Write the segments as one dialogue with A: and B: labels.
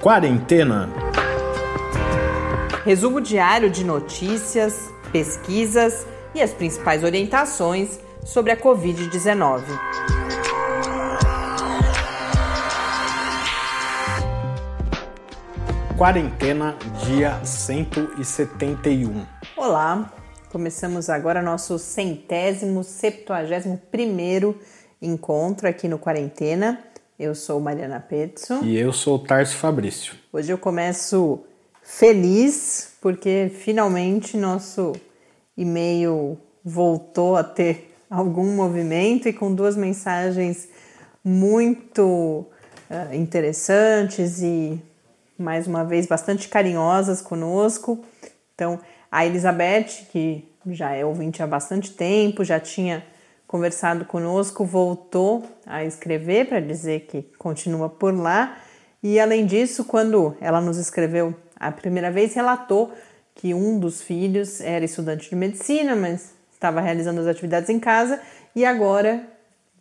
A: Quarentena.
B: Resumo diário de notícias, pesquisas e as principais orientações sobre a Covid-19.
A: Quarentena, dia 171.
B: Olá, começamos agora nosso centésimo, septuagésimo primeiro encontro aqui no Quarentena. Eu sou Mariana Petzo.
A: E eu sou Tarso Fabrício.
B: Hoje eu começo feliz porque finalmente nosso e-mail voltou a ter algum movimento e com duas mensagens muito uh, interessantes e mais uma vez bastante carinhosas conosco. Então, a Elizabeth, que já é ouvinte há bastante tempo, já tinha conversado conosco, voltou a escrever para dizer que continua por lá. E além disso, quando ela nos escreveu a primeira vez, relatou que um dos filhos era estudante de medicina, mas estava realizando as atividades em casa e agora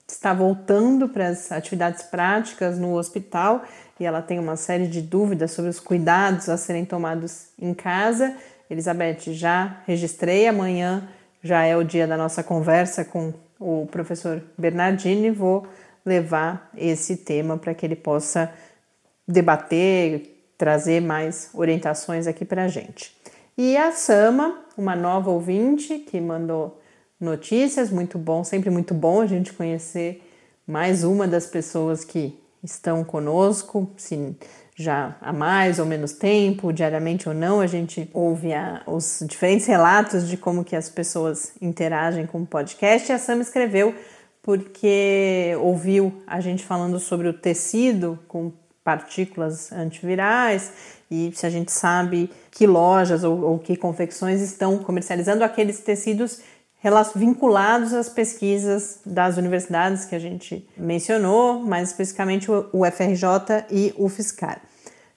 B: está voltando para as atividades práticas no hospital e ela tem uma série de dúvidas sobre os cuidados a serem tomados em casa. Elizabeth, já registrei amanhã, já é o dia da nossa conversa com o professor Bernardini, vou levar esse tema para que ele possa debater, trazer mais orientações aqui para a gente. E a Sama, uma nova ouvinte que mandou notícias, muito bom, sempre muito bom a gente conhecer mais uma das pessoas que estão conosco, se já há mais ou menos tempo, diariamente ou não, a gente ouve a, os diferentes relatos de como que as pessoas interagem com o podcast. E a Sam escreveu porque ouviu a gente falando sobre o tecido com partículas antivirais e se a gente sabe que lojas ou, ou que confecções estão comercializando aqueles tecidos vinculados às pesquisas das universidades que a gente mencionou, mais especificamente o FRJ e o FISCAR.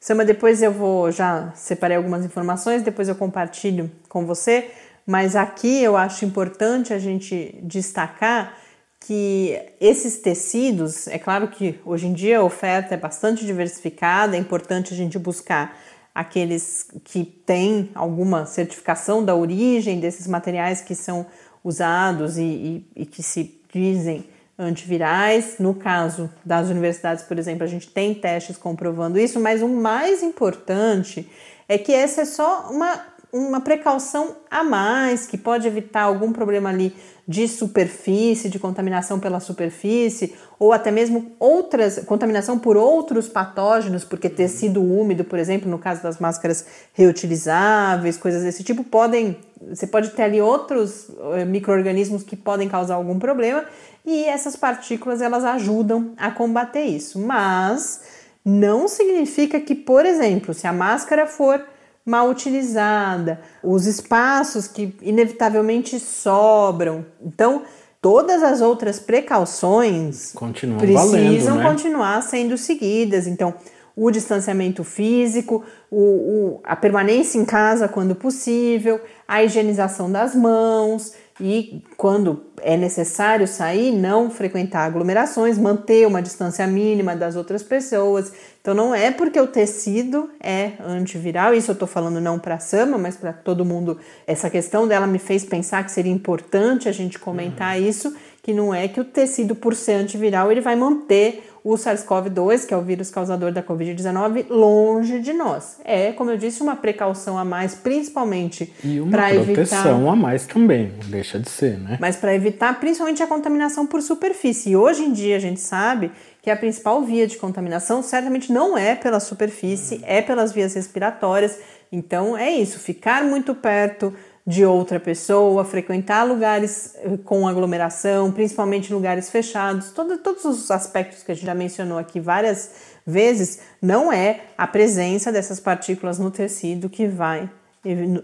B: Sama, depois eu vou já separei algumas informações, depois eu compartilho com você, mas aqui eu acho importante a gente destacar que esses tecidos, é claro que hoje em dia a oferta é bastante diversificada, é importante a gente buscar aqueles que têm alguma certificação da origem desses materiais que são usados e, e, e que se dizem antivirais. No caso das universidades, por exemplo, a gente tem testes comprovando isso, mas o mais importante é que essa é só uma, uma precaução a mais que pode evitar algum problema ali de superfície, de contaminação pela superfície, ou até mesmo outras contaminação por outros patógenos, porque tecido úmido, por exemplo, no caso das máscaras reutilizáveis, coisas desse tipo, podem você pode ter ali outros eh, micro-organismos que podem causar algum problema e essas partículas elas ajudam a combater isso. Mas não significa que, por exemplo, se a máscara for mal utilizada, os espaços que inevitavelmente sobram, então todas as outras precauções
A: Continuam
B: precisam
A: valendo, né?
B: continuar sendo seguidas. Então, o distanciamento físico, o, o, a permanência em casa quando possível, a higienização das mãos e, quando é necessário sair, não frequentar aglomerações, manter uma distância mínima das outras pessoas. Então, não é porque o tecido é antiviral, isso eu estou falando não para a Sama, mas para todo mundo. Essa questão dela me fez pensar que seria importante a gente comentar uhum. isso, que não é que o tecido, por ser antiviral, ele vai manter o SARS-CoV-2, que é o vírus causador da Covid-19, longe de nós. É, como eu disse, uma precaução a mais, principalmente
A: para evitar. proteção a mais também, deixa de ser, né?
B: Mas para evitar principalmente a contaminação por superfície. E hoje em dia a gente sabe que a principal via de contaminação certamente não é pela superfície, é pelas vias respiratórias. Então é isso, ficar muito perto de outra pessoa, frequentar lugares eh, com aglomeração, principalmente lugares fechados, todo, todos os aspectos que a gente já mencionou aqui várias vezes, não é a presença dessas partículas no tecido que vai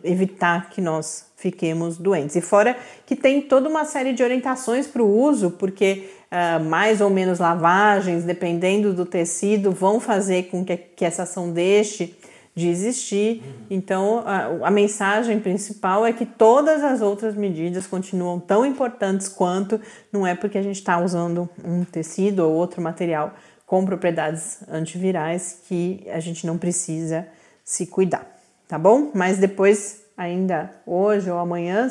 B: evitar que nós fiquemos doentes. E fora que tem toda uma série de orientações para o uso, porque uh, mais ou menos lavagens, dependendo do tecido, vão fazer com que, que essa ação deixe de existir. Então, a, a, mensagem principal é que todas as outras medidas continuam tão importantes quanto, não é porque a gente está usando um tecido ou outro material com propriedades antivirais que a gente não precisa se cuidar, tá bom? Mas depois, ainda hoje ou amanhã,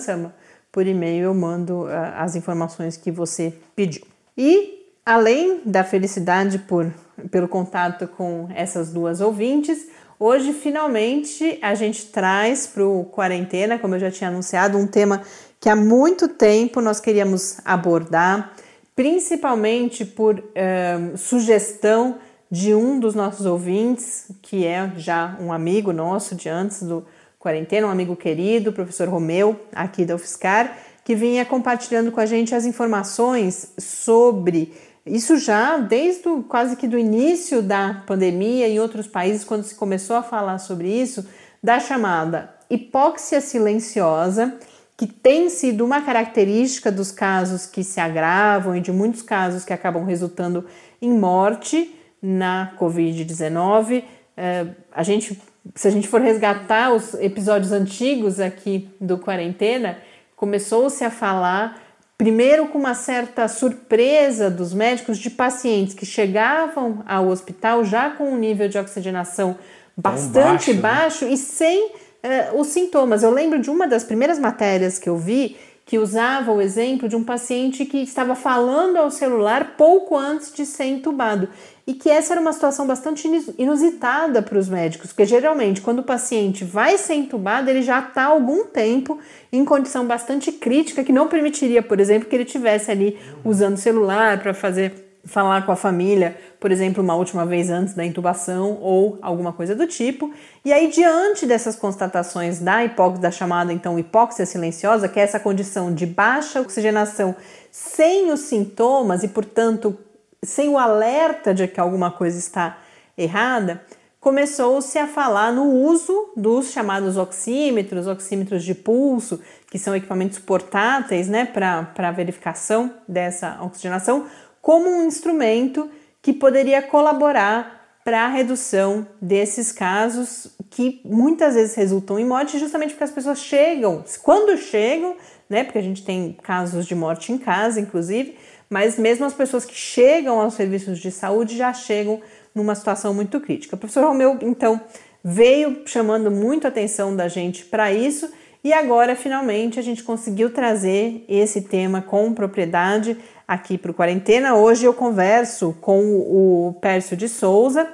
B: por e-mail eu mando uh, as informações que você pediu. E além da felicidade por, pelo contato com essas duas ouvintes, hoje finalmente a gente traz para o Quarentena, como eu já tinha anunciado, um tema que há muito tempo nós queríamos abordar principalmente por um, sugestão de um dos nossos ouvintes, que é já um amigo nosso de antes do quarentena, um amigo querido, o professor Romeu, aqui da UFSCar, que vinha compartilhando com a gente as informações sobre isso já desde o, quase que do início da pandemia em outros países, quando se começou a falar sobre isso, da chamada hipóxia silenciosa, que tem sido uma característica dos casos que se agravam e de muitos casos que acabam resultando em morte na Covid-19. É, a gente, se a gente for resgatar os episódios antigos aqui do Quarentena, começou-se a falar, primeiro com uma certa surpresa dos médicos, de pacientes que chegavam ao hospital já com um nível de oxigenação bastante baixo, né? baixo né? e sem uh, os sintomas. Eu lembro de uma das primeiras matérias que eu vi que usava o exemplo de um paciente que estava falando ao celular pouco antes de ser entubado. E que essa era uma situação bastante inusitada para os médicos, porque geralmente quando o paciente vai ser entubado, ele já está algum tempo em condição bastante crítica, que não permitiria, por exemplo, que ele tivesse ali usando o celular para fazer falar com a família, por exemplo, uma última vez antes da intubação ou alguma coisa do tipo. E aí, diante dessas constatações da hipóxia, da chamada então hipóxia silenciosa, que é essa condição de baixa oxigenação sem os sintomas e, portanto, sem o alerta de que alguma coisa está errada, começou-se a falar no uso dos chamados oxímetros, oxímetros de pulso, que são equipamentos portáteis né, para verificação dessa oxigenação, como um instrumento que poderia colaborar para a redução desses casos que muitas vezes resultam em morte, justamente porque as pessoas chegam, quando chegam, né? Porque a gente tem casos de morte em casa, inclusive, mas mesmo as pessoas que chegam aos serviços de saúde já chegam numa situação muito crítica. O professor Romeu, então, veio chamando muito a atenção da gente para isso e agora, finalmente, a gente conseguiu trazer esse tema com propriedade aqui para o Quarentena. Hoje eu converso com o Pércio de Souza,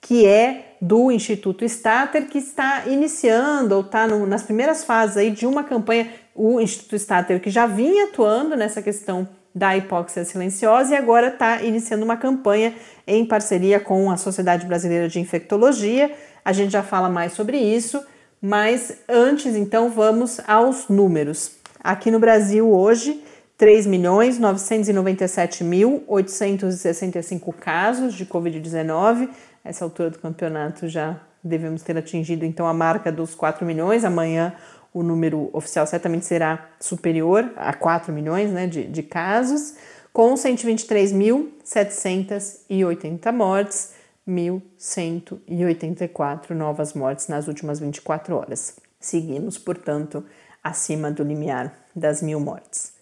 B: que é do Instituto Stater, que está iniciando ou está nas primeiras fases aí de uma campanha, o Instituto Stater que já vinha atuando nessa questão da hipóxia silenciosa e agora está iniciando uma campanha em parceria com a Sociedade Brasileira de Infectologia. A gente já fala mais sobre isso, mas antes então vamos aos números. Aqui no Brasil hoje 3.997.865 casos de Covid-19. Essa altura do campeonato já devemos ter atingido então a marca dos 4 milhões. Amanhã o número oficial certamente será superior a 4 milhões né, de, de casos, com 123.780 mortes, 1.184 novas mortes nas últimas 24 horas. Seguimos, portanto, acima do limiar das mil mortes.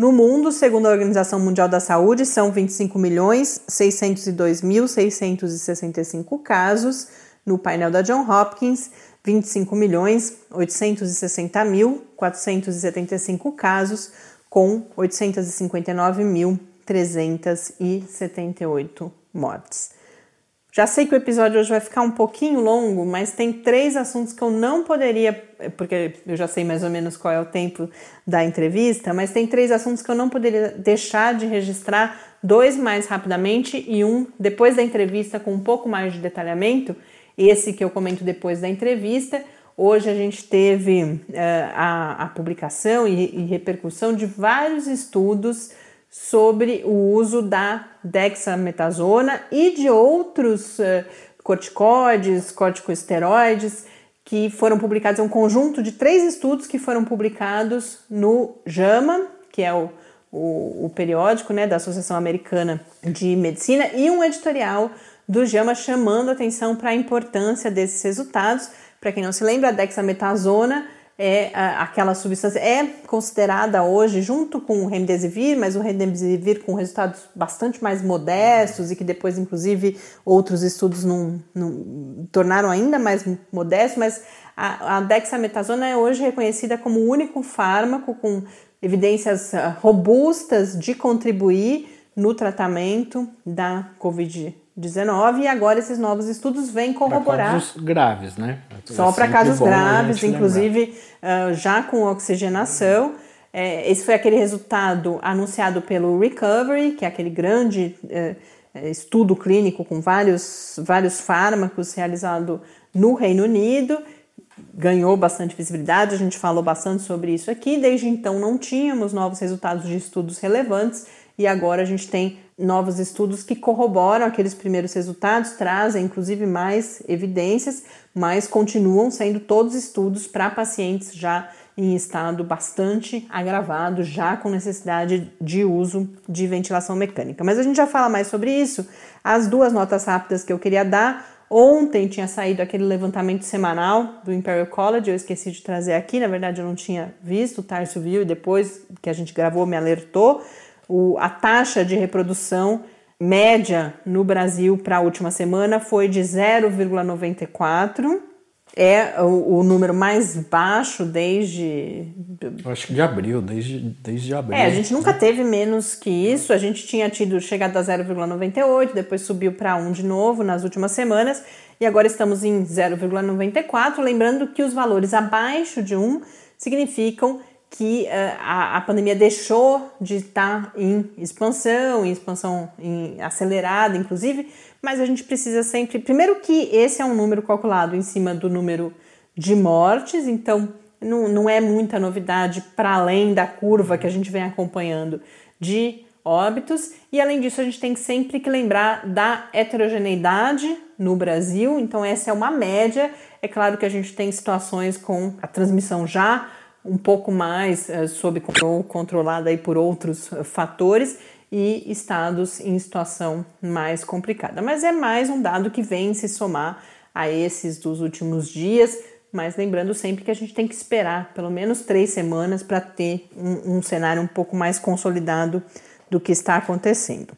B: No mundo, segundo a Organização Mundial da Saúde, são 25 milhões 602.665 casos. No painel da John Hopkins, 25 milhões 860.475 casos, com 859.378 mortes. Já sei que o episódio hoje vai ficar um pouquinho longo, mas tem três assuntos que eu não poderia, porque eu já sei mais ou menos qual é o tempo da entrevista, mas tem três assuntos que eu não poderia deixar de registrar, dois mais rapidamente e um depois da entrevista com um pouco mais de detalhamento. Esse que eu comento depois da entrevista. Hoje a gente teve uh, a, a, publicação e, e repercussão de vários estudos sobre o uso da dexametasona e de outros uh, corticoides, corticosteroides que foram publicados, é um conjunto de três estudos que foram publicados no JAMA, que é o, o, o periódico né, da Associação Americana de Medicina, e um editorial do JAMA chamando atenção para a importância desses resultados. Para quem não se lembra, a dexametasona é aquela substância é considerada hoje junto com o remdesivir, mas o remdesivir com resultados bastante mais modestos e que depois inclusive outros estudos não, não tornaram ainda mais modestos, mas a, a dexametasona é hoje reconhecida como o único fármaco com evidências ah, robustas de contribuir no tratamento da COVID-19 19 e agora esses novos estudos vêm corroborar.
A: Para casos graves, né?
B: Só para casos graves, inclusive uh, já com oxigenação. É, esse foi aquele resultado anunciado pelo Recovery, que é aquele grande uh, estudo clínico com vários, vários fármacos realizado no Reino Unido. Ganhou bastante visibilidade, a gente falou bastante sobre isso aqui. Desde então não tínhamos novos resultados de estudos relevantes e agora a gente tem novos estudos que corroboram aqueles primeiros resultados, trazem inclusive mais evidências, mas continuam sendo todos estudos para pacientes já em estado bastante agravado, já com necessidade de uso de ventilação mecânica. Mas a gente já fala mais sobre isso. As duas notas rápidas que eu queria dar. Ontem tinha saído aquele levantamento semanal do Imperial College, eu esqueci de trazer aqui, na verdade eu não tinha visto, o Tarso viu e depois que a gente gravou me alertou o, a taxa de reprodução média no Brasil para a última semana foi de 0,94. É o, o, número mais baixo desde.
A: Acho que de abril, desde, desde abril.
B: É, a gente nunca teve menos que isso. A gente tinha tido chegado a 0,98, depois subiu para 1 de novo nas últimas semanas e agora estamos em 0,94. Lembrando que os valores abaixo de 1 significam que uh, a, a, pandemia deixou de estar em expansão, em expansão em acelerada, inclusive, mas a gente precisa sempre. Primeiro, que esse é um número calculado em cima do número de mortes, então não, não é muita novidade para além da curva que a gente vem acompanhando de óbitos, e além disso, a gente tem sempre que lembrar da heterogeneidade no Brasil, então essa é uma média. É claro que a gente tem situações com a transmissão já um pouco mais uh, sob controle, controlada aí por outros uh, fatores e estados em situação mais complicada. Mas é mais um dado que vem se somar a esses dos últimos dias, mas lembrando sempre que a gente tem que esperar pelo menos três semanas para ter um, um cenário um pouco mais consolidado do que está acontecendo.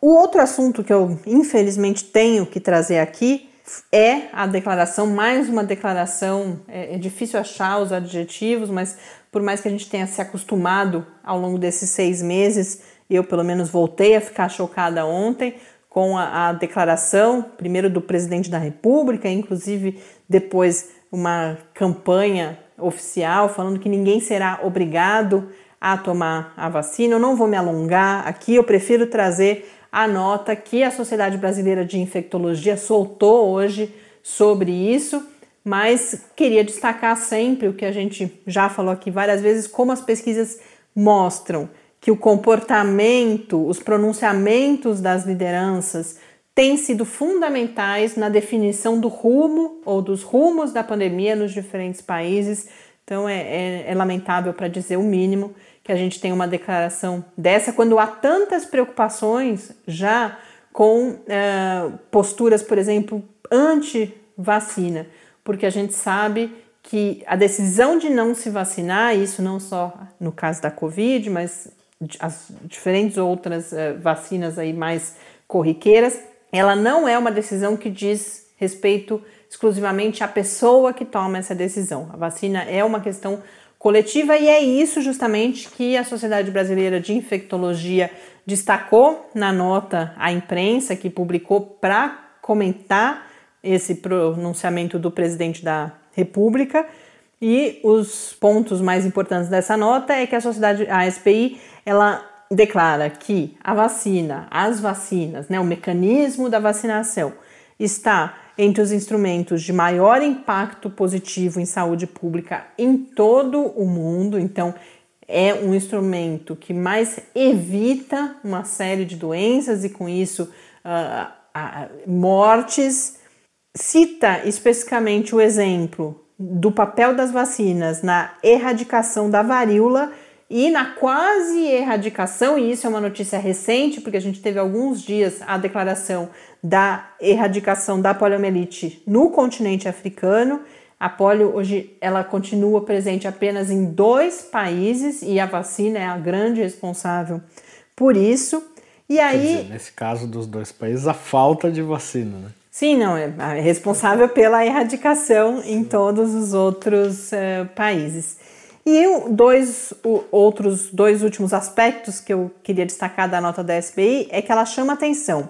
B: O outro assunto que eu infelizmente tenho que trazer aqui é a declaração, mais uma declaração, é, é, difícil achar os adjetivos, mas por mais que a gente tenha se acostumado ao longo desses seis meses, eu pelo menos voltei a ficar chocada ontem com a, a declaração, primeiro do presidente da República, inclusive depois uma campanha oficial falando que ninguém será obrigado a tomar a vacina. Eu não vou me alongar aqui, eu prefiro trazer a nota que a Sociedade Brasileira de Infectologia soltou hoje sobre isso, mas queria destacar sempre o que a gente já falou aqui várias vezes, como as pesquisas mostram que o comportamento, os pronunciamentos das lideranças têm sido fundamentais na definição do rumo ou dos rumos da pandemia nos diferentes países. Então é, é, é lamentável para dizer o mínimo que a gente tem uma declaração dessa quando há tantas preocupações já com uh, posturas, por exemplo, anti-vacina, porque a gente sabe que a decisão de não se vacinar, isso não só no caso da Covid, mas as diferentes outras uh, vacinas aí mais corriqueiras, ela não é uma decisão que diz respeito exclusivamente à pessoa que toma essa decisão. A vacina é uma questão coletiva, e é isso justamente que a Sociedade Brasileira de Infectologia destacou na nota à imprensa que publicou para comentar esse pronunciamento do presidente da República. E os pontos mais importantes dessa nota é que a sociedade, a SPI, ela declara que a vacina, as vacinas, né, o mecanismo da vacinação está entre os instrumentos de maior impacto positivo em saúde pública em todo o mundo. Então, é um instrumento que mais evita uma série de doenças e, com isso, uh, uh, mortes. Cita especificamente o exemplo do papel das vacinas na erradicação da varíola e na quase erradicação, e isso é uma notícia recente, porque a gente teve alguns dias a declaração da erradicação da poliomielite no continente africano. A polio hoje ela continua presente apenas em dois países e a vacina é a grande responsável por isso. E aí,
A: dizer, nesse caso dos dois países, a falta de vacina, né?
B: Sim, não, é, é responsável pela erradicação em todos os outros uh, países. E dois o, outros dois últimos aspectos que eu queria destacar da nota da SBI é que ela chama atenção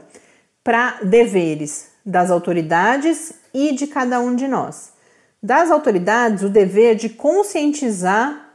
B: para deveres das autoridades e de cada um de nós. Das autoridades, o dever de conscientizar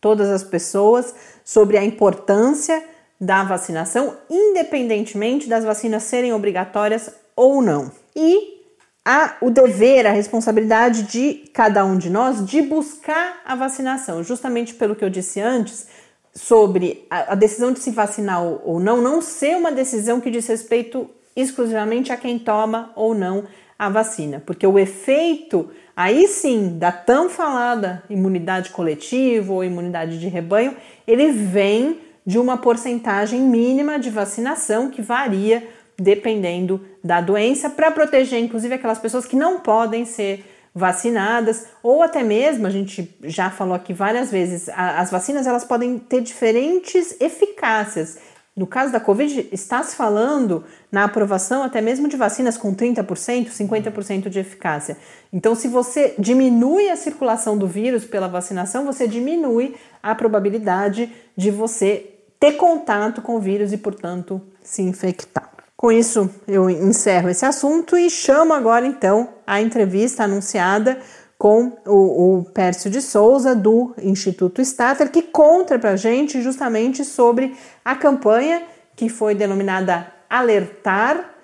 B: todas as pessoas sobre a importância da vacinação, independentemente das vacinas serem obrigatórias ou não. E há o dever, a responsabilidade de cada um de nós de buscar a vacinação, justamente pelo que eu disse antes sobre a, decisão de se vacinar ou não, não ser uma decisão que diz respeito exclusivamente a quem toma ou não a vacina, porque o efeito aí sim da tão falada imunidade coletiva ou imunidade de rebanho, ele vem de uma porcentagem mínima de vacinação que varia dependendo da doença, para proteger inclusive aquelas pessoas que não podem ser vacinadas, ou até mesmo, a gente já falou aqui várias vezes, as vacinas elas podem ter diferentes eficácias. No caso da Covid, está se falando na aprovação até mesmo de vacinas com 30%, 50% de eficácia. Então, se você diminui a circulação do vírus pela vacinação, você diminui a probabilidade de você ter contato com o vírus e, portanto, se infectar. Com isso, eu encerro esse assunto e chamo agora então a entrevista anunciada com o, o Pércio de Souza, do Instituto Stater, que conta para a gente justamente sobre a campanha que foi denominada Alertar,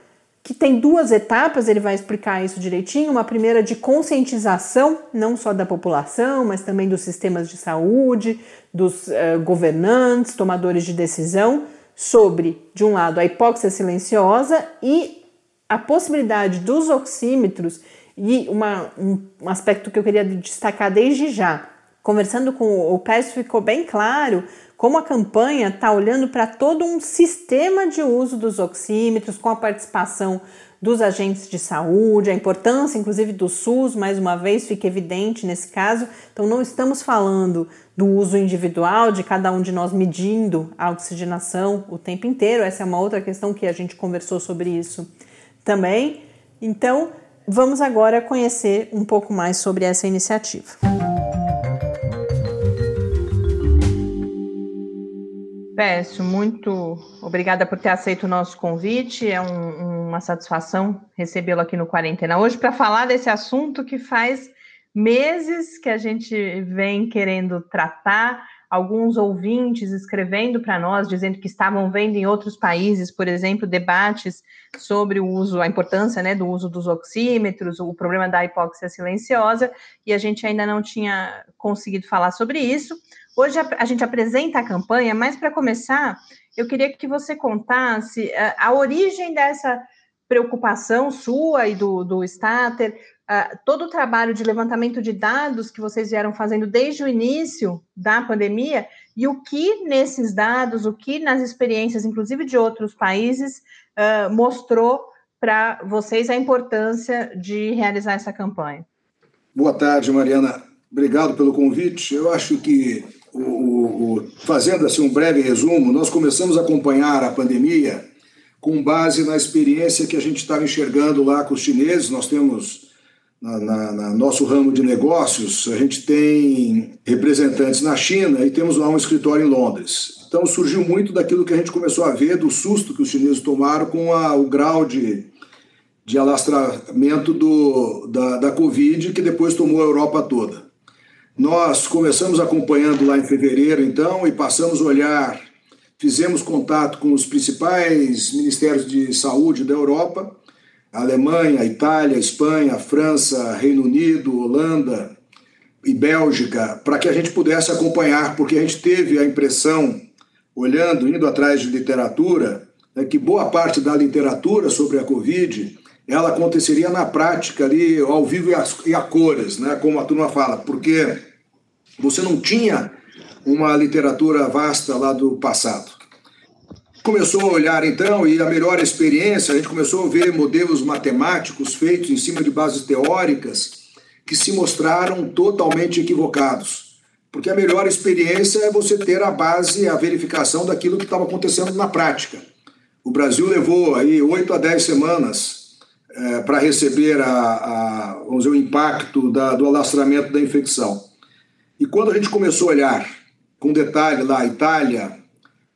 B: que tem duas etapas, ele vai explicar isso direitinho. Uma primeira de conscientização, não só da população, mas também dos sistemas de saúde, dos uh, governantes, tomadores de decisão, sobre, de um lado, a hipóxia silenciosa e a possibilidade dos oxímetros, e uma, um, um aspecto que eu queria destacar desde já. Conversando com o Pérez, ficou bem claro como a campanha está olhando para todo um sistema de uso dos oxímetros, com a participação dos agentes de saúde, a importância, inclusive, do SUS, mais uma vez, fica evidente nesse caso. Então, não estamos falando do uso individual, de cada um de nós medindo a oxigenação o tempo inteiro. Essa é uma outra questão que a gente conversou sobre isso também. Então, vamos agora conhecer um pouco mais sobre essa iniciativa. Pécio, muito obrigada por ter aceito o nosso convite. É um, uma satisfação recebê-lo aqui no Quarentena hoje para falar desse assunto que faz meses que a gente vem querendo tratar. Alguns ouvintes escrevendo para nós, dizendo que estavam vendo em outros países, por exemplo, debates sobre o uso, a importância né, do uso dos oxímetros, o problema da hipóxia silenciosa, e a gente ainda não tinha conseguido falar sobre isso. Hoje a, a gente apresenta a campanha, mas para começar, eu queria que você contasse a, eh, a origem dessa preocupação sua e do, do Stater, uh, todo o trabalho de levantamento de dados que vocês vieram fazendo desde o início da pandemia e o que nesses dados, o que nas experiências, inclusive de outros países, uh, mostrou para vocês a importância de realizar essa campanha.
C: Boa tarde, Mariana. Obrigado pelo convite. Eu acho que o, o, fazendo assim um breve resumo, nós começamos a acompanhar a pandemia com base na experiência que a gente estava enxergando lá com os chineses. Nós temos, na, na, na, nosso ramo de negócios, a gente tem representantes na China e temos lá um escritório em Londres. Então surgiu muito daquilo que a gente começou a ver, do susto que os chineses tomaram com a, o grau de, de alastramento do, da, da Covid, que depois tomou a Europa toda. Nós começamos acompanhando lá em fevereiro, então, e passamos a olhar, fizemos contato com os principais ministérios de saúde da Europa, Alemanha, Itália, Espanha, França, Reino Unido, Holanda e Bélgica, para que a gente pudesse acompanhar, porque a gente teve a impressão, olhando, indo atrás de literatura, né, que boa parte da literatura sobre a Covid ela aconteceria na prática ali, ao vivo e a, e a cores, né, como a turma fala, porque você não tinha uma literatura vasta lá do passado. Começou a olhar então, e a melhor experiência, a gente começou a ver modelos matemáticos feitos em cima de bases teóricas, que se mostraram totalmente equivocados. Porque a melhor experiência é você ter a base, a verificação daquilo que estava acontecendo na prática. O Brasil levou aí oito a dez semanas é, para receber a, a, vamos dizer, o impacto da, do alastramento da infecção. E quando a gente começou a olhar com detalhe lá Itália,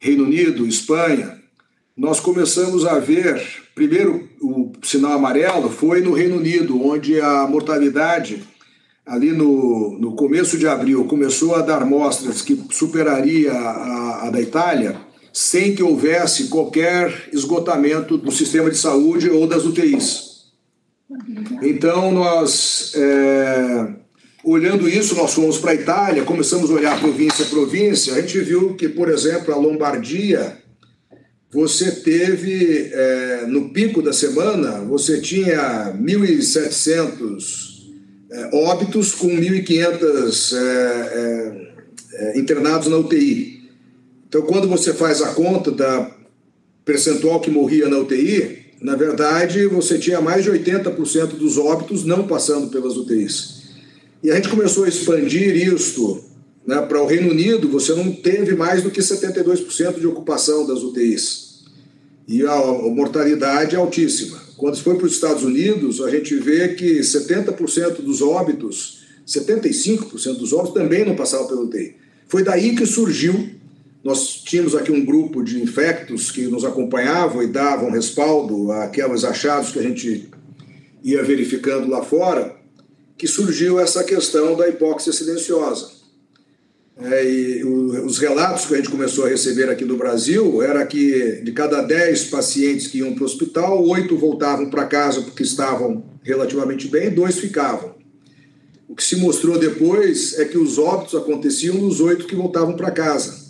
C: Reino Unido, Espanha, nós começamos a ver, primeiro o sinal amarelo foi no Reino Unido, onde a mortalidade ali no, no começo de abril começou a dar mostras que superaria a, a da Itália, sem que houvesse qualquer esgotamento do sistema de saúde ou das UTIs. Então, nós, é, olhando isso, nós fomos para a Itália, começamos a olhar província a província, a gente viu que, por exemplo, a Lombardia você teve, é, no pico da semana, você tinha 1.700 é, óbitos com 1.500 é, é, é, internados na UTI. Então, quando você faz a conta da percentual que morria na UTI, na verdade, você tinha mais de 80% dos óbitos não passando pelas UTIs. E a gente começou a expandir isto né, para o Reino Unido, você não teve mais do que 72% de ocupação das UTIs. E a, a mortalidade é altíssima. Quando foi para os Estados Unidos, a gente vê que 70% dos óbitos, 75% dos óbitos também não passavam pela UTI. Foi daí que surgiu. Nós tínhamos aqui um grupo de infectos que nos acompanhavam e davam respaldo àqueles achados que a gente ia verificando lá fora, que surgiu essa questão da hipóxia silenciosa. É, e os relatos que a gente começou a receber aqui no Brasil era que de cada 10 pacientes que iam para o hospital, oito voltavam para casa porque estavam relativamente bem, dois ficavam. O que se mostrou depois é que os óbitos aconteciam nos oito que voltavam para casa,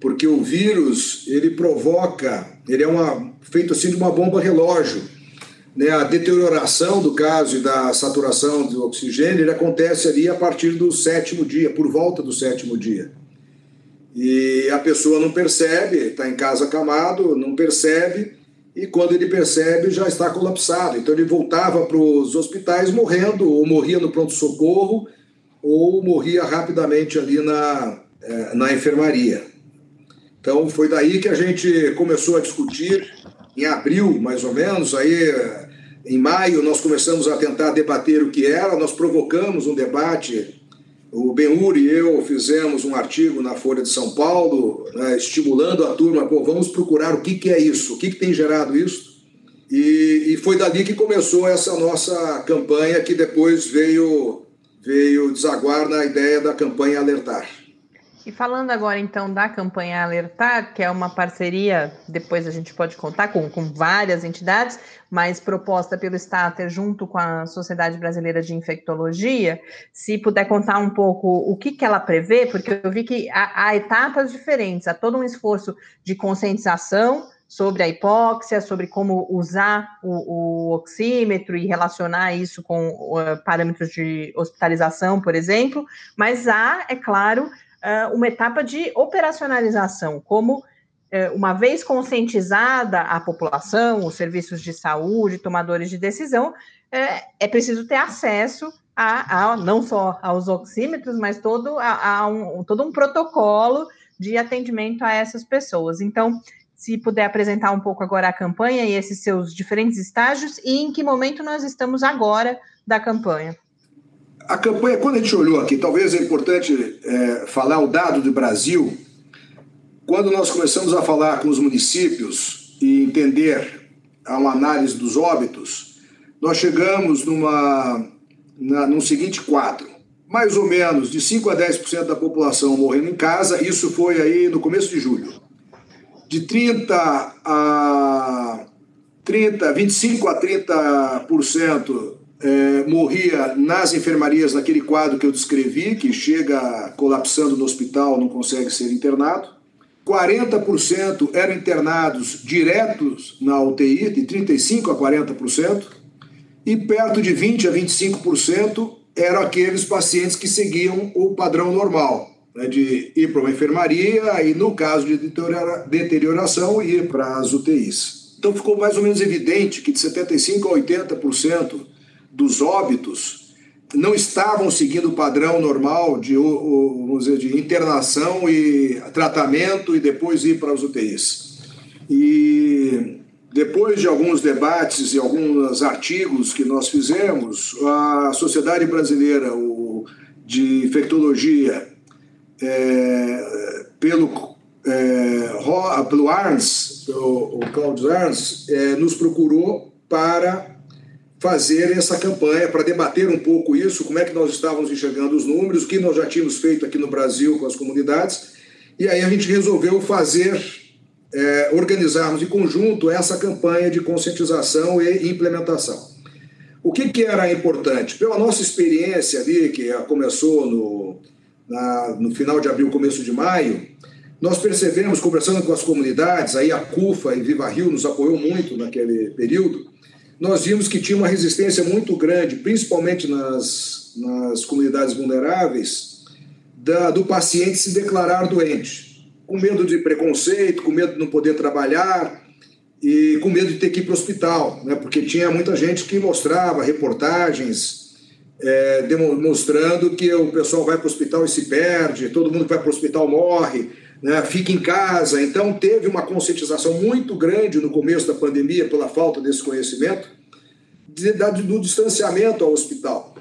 C: porque o vírus ele provoca, ele é uma, feito assim de uma bomba relógio né, a deterioração do caso e da saturação do oxigênio acontece ali a partir do sétimo dia, por volta do sétimo dia. E a pessoa não percebe, está em casa acamado, não percebe, e quando ele percebe já está colapsado. Então ele voltava para os hospitais morrendo, ou morria no pronto-socorro, ou morria rapidamente ali na, eh, na enfermaria. Então foi daí que a gente começou a discutir em abril, mais ou menos, aí em maio nós começamos a tentar debater o que era, nós provocamos um debate, o Benhur e eu fizemos um artigo na Folha de São Paulo, né, estimulando a turma, pô, vamos procurar o que, que é isso, o que, que tem gerado isso, e, e foi dali que começou essa nossa campanha, que depois veio, veio desaguar na ideia da campanha Alertar.
B: E falando agora então da campanha Alertar, que é uma parceria, depois a gente pode contar com, com várias entidades, mas proposta pelo Stater junto com a Sociedade Brasileira de Infectologia, se puder contar um pouco o que, que ela prevê, porque eu vi que há, há etapas diferentes, há todo um esforço de conscientização sobre a hipóxia, sobre como usar o, o oxímetro e relacionar isso com uh, parâmetros de hospitalização, por exemplo, mas há, é claro, uh, uma etapa de operacionalização, como uh, uma vez conscientizada a população, os serviços de saúde, tomadores de decisão, uh, é preciso ter acesso a, a, não só aos oxímetros, mas todo, a, a um, todo um protocolo de atendimento a essas pessoas. Então, se puder apresentar um pouco agora a campanha e esses seus diferentes estágios e em que momento nós estamos agora da campanha.
C: A campanha, quando a gente olhou aqui, talvez é importante é, falar o dado do Brasil. Quando nós começamos a falar com os municípios e entender uma análise dos óbitos, nós chegamos numa, na, num seguinte quadro. Mais ou menos de 5 a 10% da população morrendo em casa, isso foi aí no começo de julho. De 30 a 30, 25 a 30% é, morria nas enfermarias naquele quadro que eu descrevi, que chega colapsando no hospital, não consegue ser internado. 40% eram internados diretos na UTI, de 35% a 40%, e perto de 20% a 25% eram aqueles pacientes que seguiam o padrão normal, né, de ir para uma enfermaria e, no caso de deterioração, ir para as UTIs. Então ficou mais ou menos evidente que de 75% a 80% dos óbitos não estavam seguindo o padrão normal de, vamos dizer, de internação e tratamento e depois ir para os UTIs. E depois de alguns debates e alguns artigos que nós fizemos, a Sociedade Brasileira de Infectologia, é, pelo, é, pelo Arns, o, o Claudio Arns, é, nos procurou para fazer essa campanha para debater um pouco isso, como é que nós estávamos enxergando os números, o que nós já tínhamos feito aqui no Brasil com as comunidades, e aí a gente resolveu fazer, é, organizarmos em conjunto essa campanha de conscientização e implementação. O que, que era importante? Pela nossa experiência ali, que começou no, na, no final de abril, começo de maio, nós percebemos, conversando com as comunidades, aí a CUFA e Viva Rio nos apoiou muito naquele período, nós vimos que tinha uma resistência muito grande, principalmente nas, nas comunidades vulneráveis, da, do paciente se declarar doente, com medo de preconceito, com medo de não poder trabalhar e com medo de ter que ir para o hospital, né? porque tinha muita gente que mostrava reportagens é, demonstrando que o pessoal vai para o hospital e se perde, todo mundo que vai para o hospital morre, né? em casa. Então, teve uma conscientização muito grande no começo da pandemia, pela falta desse conhecimento, de, do distanciamento ao hospital.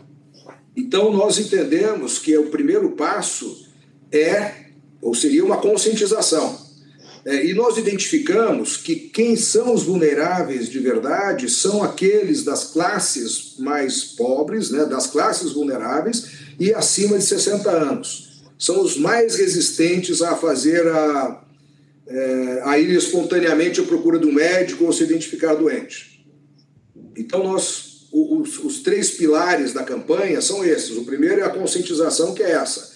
C: Então, nós entendemos que o primeiro passo é, ou seria uma conscientização. É, e nós identificamos que quem são os vulneráveis de verdade são aqueles das classes mais pobres, né, das classes vulneráveis e acima de 60 anos. São os mais resistentes a fazer a, é, a ir espontaneamente à procura do médico ou se identificar doente. Então, nós, os, os três pilares da campanha são esses. O primeiro é a conscientização, que é essa.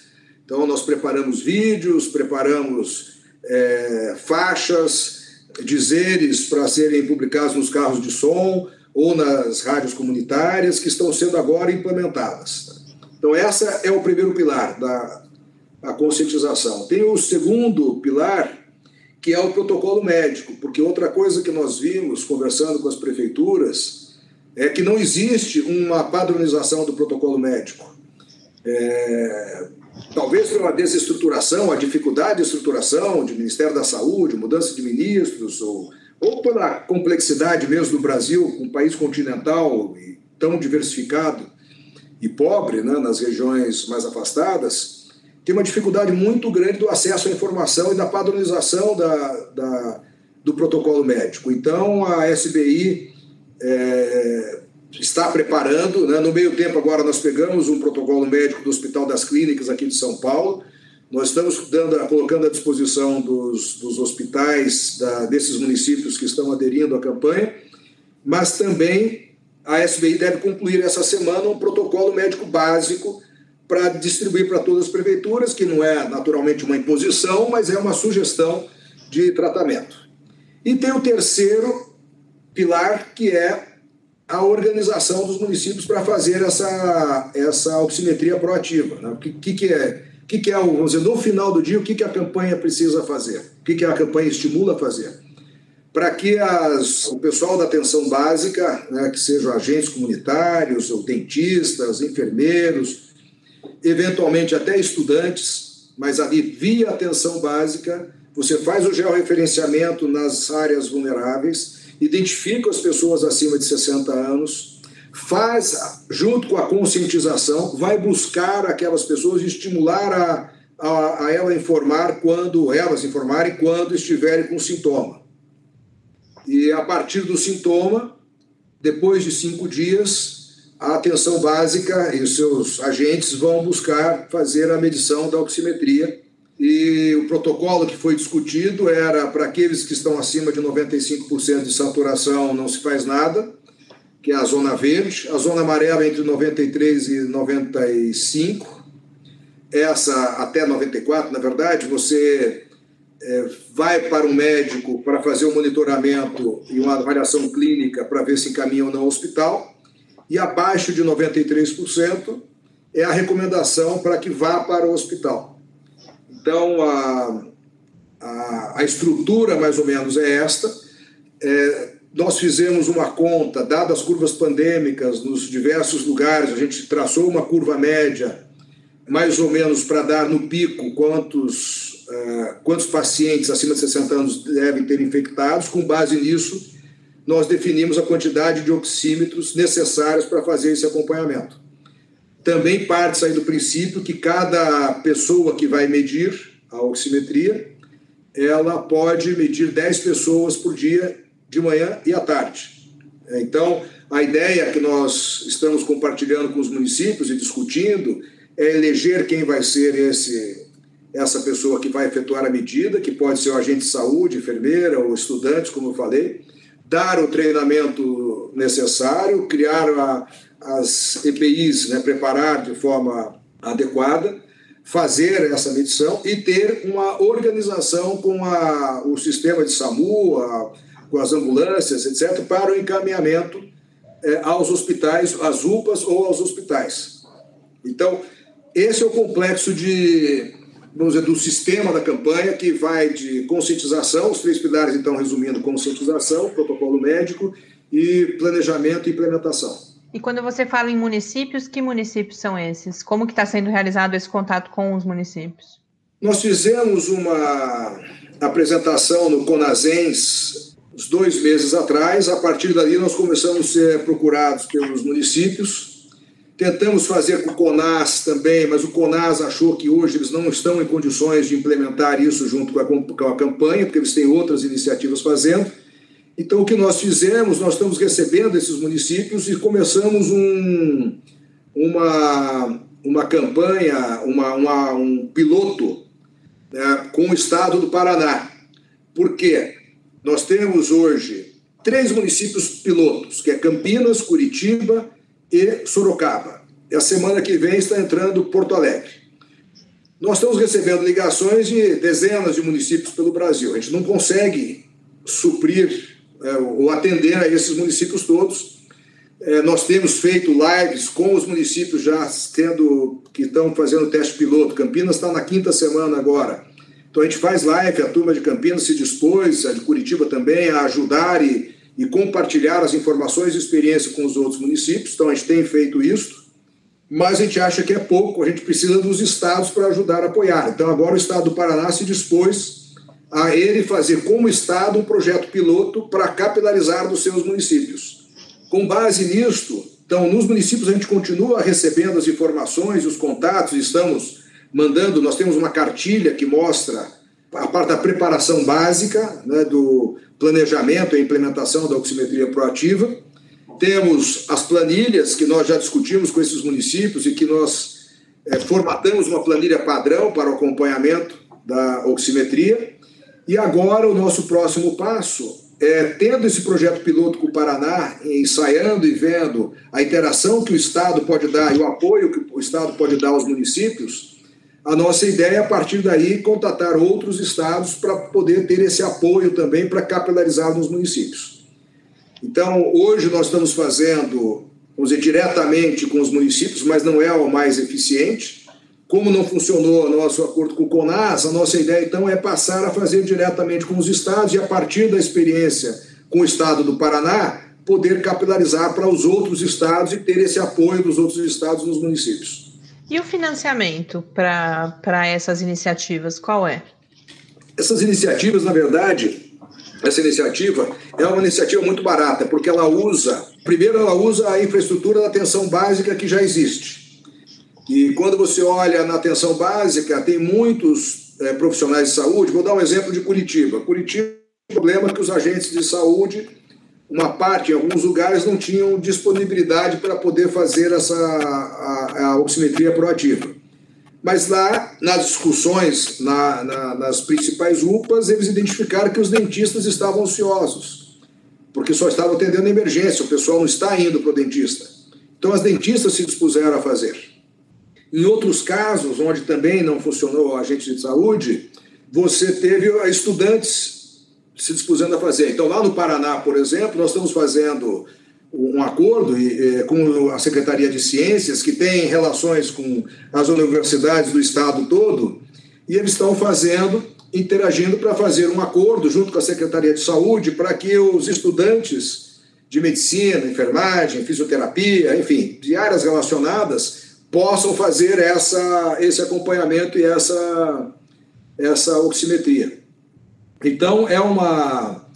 C: Então, nós preparamos vídeos, preparamos é, faixas, dizeres para serem publicados nos carros de som ou nas rádios comunitárias que estão sendo agora implementadas. Então, essa é o primeiro pilar da a conscientização. Tem o segundo pilar, que é o protocolo médico, porque outra coisa que nós vimos conversando com as prefeituras é que não existe uma padronização do protocolo médico. É, talvez pela desestruturação, a dificuldade de estruturação de Ministério da Saúde, mudança de ministros, ou, ou pela complexidade mesmo do Brasil, um país continental e tão diversificado e pobre né, nas regiões mais afastadas, tem uma dificuldade muito grande do acesso à informação e da padronização da, da do protocolo médico. Então, a SBI é, está preparando. Né? No meio tempo, agora, nós pegamos um protocolo médico do Hospital das Clínicas aqui de São Paulo. Nós estamos dando, colocando à disposição dos, dos hospitais da, desses municípios que estão aderindo à campanha, mas também a SBI deve concluir essa semana um protocolo médico básico para distribuir para todas as prefeituras, que não é naturalmente uma imposição, mas é uma sugestão de tratamento. E tem o terceiro pilar, que é a organização dos municípios para fazer essa, essa oximetria proativa. Né? O que, que, que, é? O que, é, vamos dizer, no final do dia, o que, que a campanha precisa fazer? O que, que a campanha estimula a fazer? Para que as, o pessoal da atenção básica, né, que sejam agentes comunitários, ou dentistas, enfermeiros, eventualmente até estudantes, mas ali via atenção básica, você faz o georreferenciamento nas áreas vulneráveis identifica as pessoas acima de 60 anos, faz, junto com a conscientização, vai buscar aquelas pessoas e estimular a, a, a ela informar quando, elas informarem quando estiverem com sintoma. E a partir do sintoma, depois de cinco dias, a atenção básica e os seus agentes vão buscar fazer a medição da oximetria. E o protocolo que foi discutido era para aqueles que estão acima de 95% de saturação não se faz nada, que é a zona verde, a zona amarela entre 93 e 95, essa até 94, na verdade, você é, vai para um médico para fazer um monitoramento e uma avaliação clínica para ver se encaminha ou não ao hospital, e abaixo de 93% é a recomendação para que vá para o hospital. Então, a, a, a estrutura mais ou menos é esta. É, nós fizemos uma conta, dadas as curvas pandêmicas nos diversos lugares, a gente traçou uma curva média, mais ou menos para dar no pico quantos, uh, quantos pacientes acima de 60 anos devem ter infectados. Com base nisso, nós definimos a quantidade de oxímetros necessários para fazer esse acompanhamento. Também parte aí do princípio que cada pessoa que vai medir a oximetria, ela pode medir 10 pessoas por dia de manhã e à tarde. Então, a ideia que nós estamos compartilhando com os municípios e discutindo é eleger quem vai ser esse, essa pessoa que vai efetuar a medida, que pode ser o agente de saúde, enfermeira ou estudante, como eu falei, dar o treinamento necessário, criar a, as EPIs, né, preparar de forma adequada, fazer essa medição e ter uma organização com a, o sistema de SAMU, a, com as ambulâncias, etc., para o encaminhamento é, aos hospitais, às UPAs ou aos hospitais. Então, esse é o complexo de, vamos dizer, do sistema da campanha que vai de conscientização, os três pilares, então, resumindo, conscientização, protocolo médico e planejamento e implementação.
B: E quando você fala em municípios, que municípios são esses? Como que está sendo realizado esse contato com os municípios?
C: Nós fizemos uma apresentação no Conasens uns dois meses atrás. A partir dali, nós começamos a ser procurados pelos municípios. Tentamos fazer com o CONAS também, mas o CONAS achou que hoje eles não estão em condições de implementar isso junto com a, com a campanha, porque eles têm outras iniciativas fazendo. Então, o que nós fizemos, nós estamos recebendo esses municípios e começamos um, uma, uma campanha, uma, uma um piloto né, com o estado do Paraná. Por quê? Nós temos hoje três municípios pilotos, que é Campinas, Curitiba e Sorocaba. E a semana que vem está entrando Porto Alegre. Nós estamos recebendo ligações de dezenas de municípios pelo Brasil. A gente não consegue suprir é, ou atender a esses municípios todos. É, nós temos feito lives com os municípios já tendo que estão fazendo teste piloto. Campinas está na quinta semana agora. Então a gente faz live, a turma de Campinas se dispôs, a de Curitiba também, a ajudar e, e compartilhar as informações e experiência com os outros municípios. Então a gente tem feito isso, mas a gente acha que é pouco, a gente precisa dos estados para ajudar a apoiar. Então agora o estado do Paraná se dispôs a ele fazer como estado um projeto piloto para capilarizar dos seus municípios. Com base nisto, então nos municípios a gente continua recebendo as informações, os contatos, estamos mandando, nós temos uma cartilha que mostra a parte da preparação básica, né, do planejamento e implementação da oximetria proativa. Temos as planilhas que nós já discutimos com esses municípios e que nós é, formatamos uma planilha padrão para o acompanhamento da oximetria. E agora o nosso próximo passo é, tendo esse projeto piloto com o Paraná, ensaiando e vendo a interação que o Estado pode dar e o apoio que o Estado pode dar aos municípios, a nossa ideia é, a partir daí, contatar outros estados para poder ter esse apoio também para capilarizar nos municípios. Então, hoje nós estamos fazendo, vamos dizer, diretamente com os municípios, mas não é o mais eficiente. Como não funcionou o nosso acordo com o CONAS, a nossa ideia então é passar a fazer diretamente com os estados e, a partir da experiência com o estado do Paraná, poder capilarizar para os outros estados e ter esse apoio dos outros estados nos municípios.
B: E o financiamento para essas iniciativas, qual é?
C: Essas iniciativas, na verdade, essa iniciativa é uma iniciativa muito barata, porque ela usa, primeiro, ela usa a infraestrutura da atenção básica que já existe. E quando você olha na atenção básica, tem muitos é, profissionais de saúde. Vou dar um exemplo de Curitiba. Curitiba, problema é que os agentes de saúde uma parte, em alguns lugares, não tinham disponibilidade para poder fazer essa a, a oximetria proativa. Mas lá, nas discussões na, na, nas principais UPAs, eles identificaram que os dentistas estavam ociosos, porque só estavam atendendo emergência, o pessoal não está indo para o dentista. Então, as dentistas se dispuseram a fazer. Em outros casos, onde também não funcionou o agente de saúde, você teve estudantes se dispuseram a fazer. Então, lá no Paraná, por exemplo, nós estamos fazendo um acordo com a Secretaria de Ciências, que tem relações com as universidades do estado todo, e eles estão fazendo interagindo para fazer um acordo junto com a Secretaria de Saúde para que os estudantes de medicina, enfermagem, fisioterapia, enfim, de áreas relacionadas, possam fazer essa, esse acompanhamento e essa, essa oximetria. Então, é uma,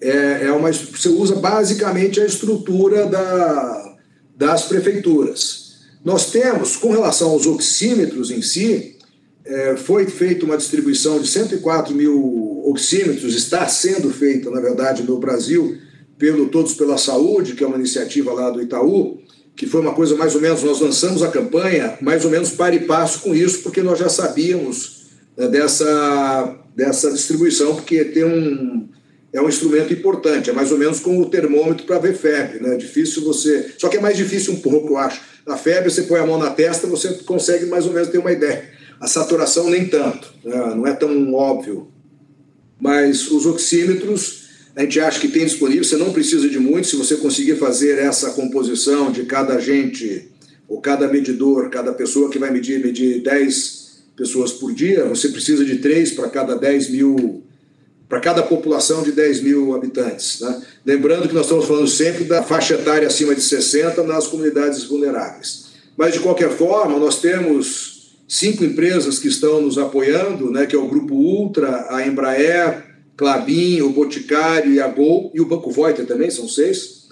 C: é, é uma. Você usa basicamente a estrutura da, das prefeituras. Nós temos, com relação aos oxímetros em si, é, foi feita uma distribuição de 104 mil oxímetros, está sendo feita, na verdade, no Brasil, pelo Todos pela Saúde, que é uma iniciativa lá do Itaú, que foi uma coisa mais ou menos, nós lançamos a campanha mais ou menos para e passo com isso, porque nós já sabíamos né, dessa, dessa distribuição, porque tem um, é um instrumento importante, é mais ou menos como o termômetro para ver febre, né? Difícil você. Só que é mais difícil um pouco, eu acho. Na febre, você põe a mão na testa, você consegue mais ou menos ter uma ideia. A saturação nem tanto, né? não é tão óbvio. Mas os oxímetros, a gente acha que tem disponível, você não precisa de muito, se você conseguir fazer essa composição de cada agente, ou cada medidor, cada pessoa que vai medir, medir 10 pessoas por dia, você precisa de três para cada 10 mil, para cada população de 10 mil habitantes. Né? Lembrando que nós estamos falando sempre da faixa etária acima de 60 nas comunidades vulneráveis. Mas, de qualquer forma, nós temos cinco empresas que estão nos apoiando, né, que é o Grupo Ultra, a Embraer, Clabin, o Boticário e a Gol, e o Banco Voiter também, são seis,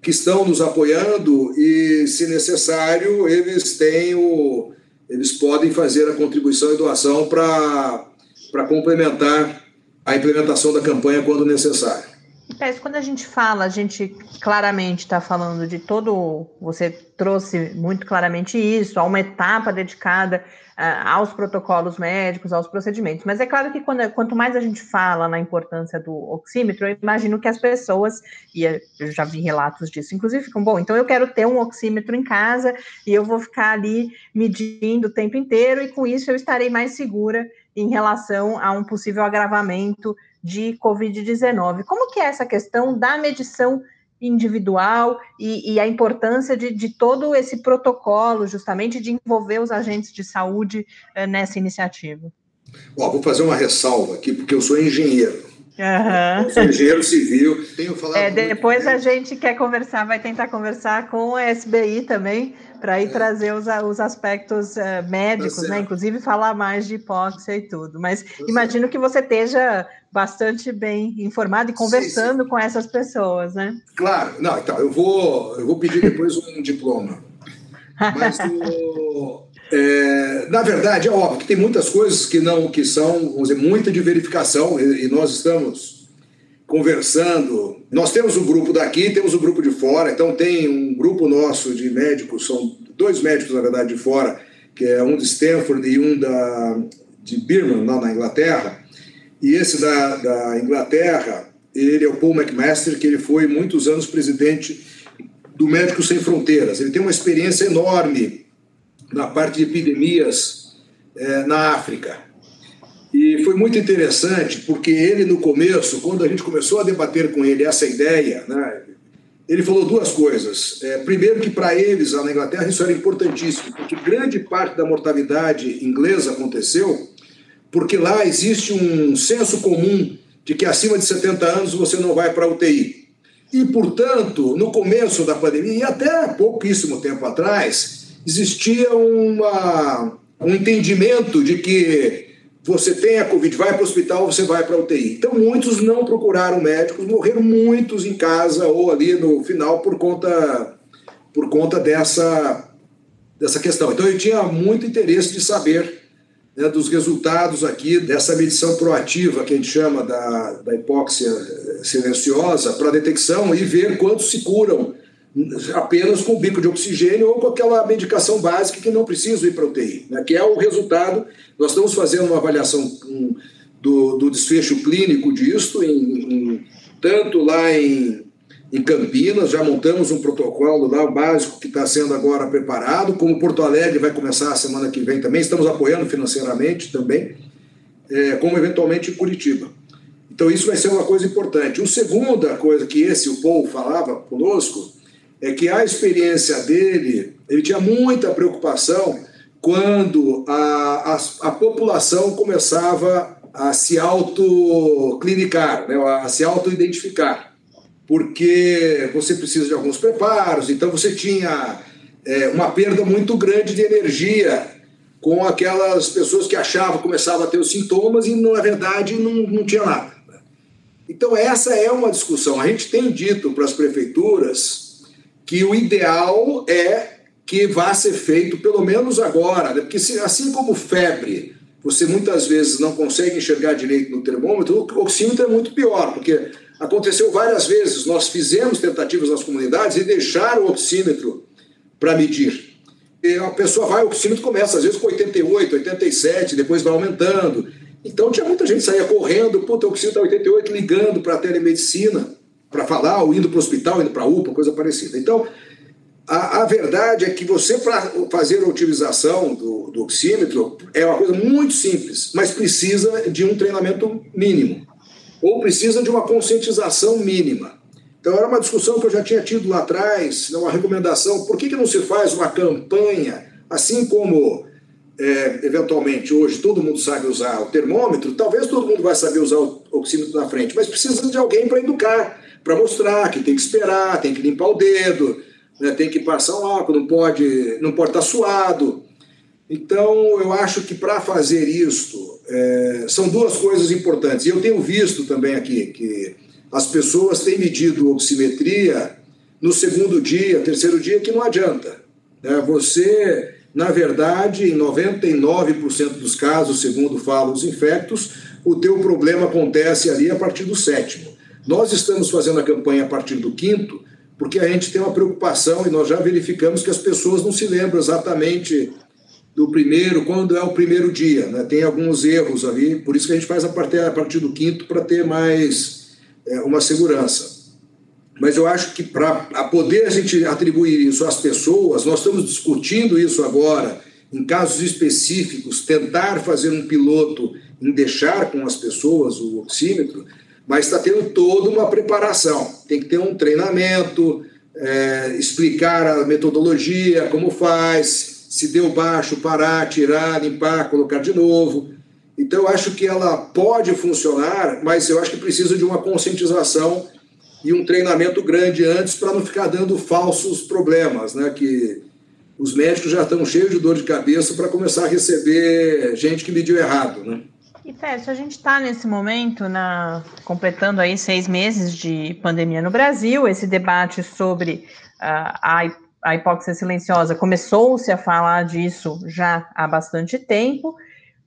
C: que estão nos apoiando e, se necessário, eles têm o, eles podem fazer a contribuição e doação para complementar a implementação da campanha quando necessário.
B: Pés, quando a gente fala, a gente claramente está falando de todo. Você trouxe muito claramente isso, há uma etapa dedicada uh, aos protocolos médicos, aos procedimentos. Mas é claro que quando, quanto mais a gente fala na importância do oxímetro, eu imagino que as pessoas, e eu já vi relatos disso, inclusive ficam, bom, então eu quero ter um oxímetro em casa e eu vou ficar ali medindo o tempo inteiro, e com isso eu estarei mais segura em relação a um possível agravamento de Covid-19. Como que é essa questão da medição individual e, e a importância de, de, todo esse protocolo, justamente, de envolver os agentes de saúde uh, nessa iniciativa?
C: Vou fazer uma ressalva aqui, porque eu sou engenheiro.
B: Uhum.
C: Civil, tenho falado.
B: É, depois a gente quer conversar, vai tentar conversar com a SBI também, para ir é. trazer os, os aspectos uh, médicos, tá né? Inclusive falar mais de hipóxia e tudo. Mas tá imagino que você esteja bastante bem informado e conversando sim, sim. com essas pessoas, né?
C: Claro, não, então, eu vou, eu vou pedir depois um diploma. Mas o, é, na verdade, é óbvio que tem muitas coisas que não que são, vamos dizer, muita de verificação, e, e nós estamos conversando. Nós temos um grupo daqui, temos um grupo de fora, então tem um grupo nosso de médicos, são dois médicos, na verdade, de fora, que é um de Stanford e um da, de Birmingham, lá na Inglaterra. E esse da, da Inglaterra, ele é o Paul McMaster, que ele foi muitos anos presidente do Médicos Sem Fronteiras. Ele tem uma experiência enorme na parte de epidemias é, na África. E foi muito interessante, porque ele, no começo, quando a gente começou a debater com ele essa ideia, né, ele falou duas coisas. É, primeiro, que para eles, lá na Inglaterra, isso era importantíssimo, porque grande parte da mortalidade inglesa aconteceu porque lá existe um senso comum de que acima de 70 anos você não vai para a UTI. E, portanto, no começo da pandemia, e até pouquíssimo tempo atrás, existia uma, um entendimento de que você tem a Covid, vai para o hospital, você vai para a UTI. Então, muitos não procuraram médicos, morreram muitos em casa ou ali no final por conta, por conta dessa, dessa questão. Então, eu tinha muito interesse de saber né, dos resultados aqui dessa medição proativa que a gente chama da, da hipóxia silenciosa para detecção e ver quantos se curam apenas com bico de oxigênio ou com aquela medicação básica que não precisa ir para UTI, né, que é o resultado. Nós estamos fazendo uma avaliação um, do, do, desfecho clínico disso, em, em, tanto lá em, em Campinas, já montamos um protocolo lá básico que está sendo agora preparado, como Porto Alegre vai começar a semana que vem também, estamos apoiando financeiramente também, é, como eventualmente Curitiba. Então isso vai ser uma coisa importante. Uma segunda coisa que esse, o Paul, falava conosco, é que a experiência dele, ele tinha muita preocupação quando a, a, a população começava a se autoclinicar, né, a se auto-identificar, porque você precisa de alguns preparos, então você tinha é, uma perda muito grande de energia com aquelas pessoas que achavam, começavam a ter os sintomas e, na verdade, não, não tinha nada. Então, essa é uma discussão. A gente tem dito para as prefeituras que o ideal é que vá ser feito, pelo menos agora, né? porque se, assim como febre, você muitas vezes não consegue enxergar direito no termômetro, o oxímetro é muito pior, porque aconteceu várias vezes, nós fizemos tentativas nas comunidades e deixaram o oxímetro para medir. E a pessoa vai, o oxímetro começa às vezes com 88, 87, depois vai aumentando. Então tinha muita gente que saía correndo, puta, o oxímetro está 88, ligando para a telemedicina para falar, ou indo para o hospital, indo para a UPA, coisa parecida. Então, a, a, verdade é que você, para fazer a utilização do, do oxímetro, é uma coisa muito simples, mas precisa de um treinamento mínimo, ou precisa de uma conscientização mínima. Então, era uma discussão que eu já tinha tido lá atrás, uma recomendação: por que, que não se faz uma campanha, assim como é, eventualmente hoje todo mundo sabe usar o termômetro, talvez todo mundo vai saber usar o oxímetro na frente, mas precisa de alguém para educar, para mostrar que tem que esperar, tem que limpar o dedo, né, tem que passar um álcool, não pode, não pode estar tá suado. Então, eu acho que para fazer isto, é, são duas coisas importantes. E eu tenho visto também aqui que as pessoas têm medido oximetria no segundo dia, terceiro dia, que não adianta. Né? Você na verdade, em 99% dos casos, segundo falam os infectos, o teu problema acontece ali a partir do sétimo. Nós estamos fazendo a campanha a partir do quinto, porque a gente tem uma preocupação e nós já verificamos que as pessoas não se lembram exatamente do primeiro, quando é o primeiro dia. Né? Tem alguns erros ali, por isso que a gente faz a partir, a partir do quinto para ter mais é, uma segurança. Mas eu acho que para poder a gente atribuir isso às pessoas, nós estamos discutindo isso agora, em casos específicos, tentar fazer um piloto em deixar com as pessoas o oxímetro, mas está tendo toda uma preparação. Tem que ter um treinamento, é, explicar a metodologia, como faz, se deu baixo, parar, tirar, limpar, colocar de novo. Então, eu acho que ela pode funcionar, mas eu acho que precisa de uma conscientização e um treinamento grande antes para não ficar dando falsos problemas, né? Que os médicos já estão cheios de dor de cabeça para começar a receber gente que mediu errado, né?
B: E Tércio, a gente está nesse momento, na, completando aí seis meses de pandemia no Brasil, esse debate sobre uh, a, a hipóxia silenciosa começou-se a falar disso já há bastante tempo,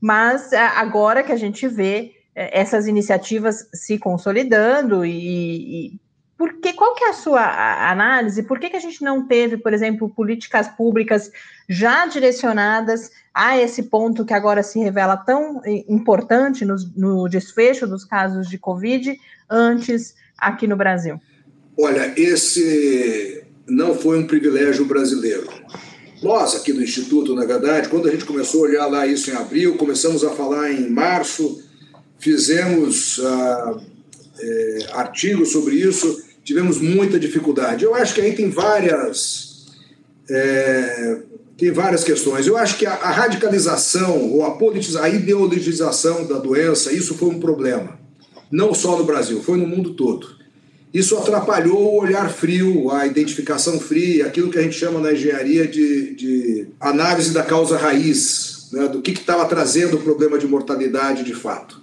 B: mas uh, agora que a gente vê uh, essas iniciativas se consolidando e, e porque qual que é a sua análise? Por que, que a gente não teve, por exemplo, políticas públicas já direcionadas a esse ponto que agora se revela tão importante no, no desfecho dos casos de Covid antes aqui no Brasil?
C: Olha, esse não foi um privilégio brasileiro. Nós, aqui do Instituto, na verdade, quando a gente começou a olhar lá isso em abril, começamos a falar em março, fizemos. Uh, é, artigos sobre isso, tivemos muita dificuldade. Eu acho que aí tem várias, é, tem várias questões. Eu acho que a, a radicalização ou a politização, a ideologização da doença, isso foi um problema. Não só no Brasil, foi no mundo todo. Isso atrapalhou o olhar frio, a identificação fria, aquilo que a gente chama na engenharia de, de análise da causa raiz, né, do que estava trazendo o problema de mortalidade de fato.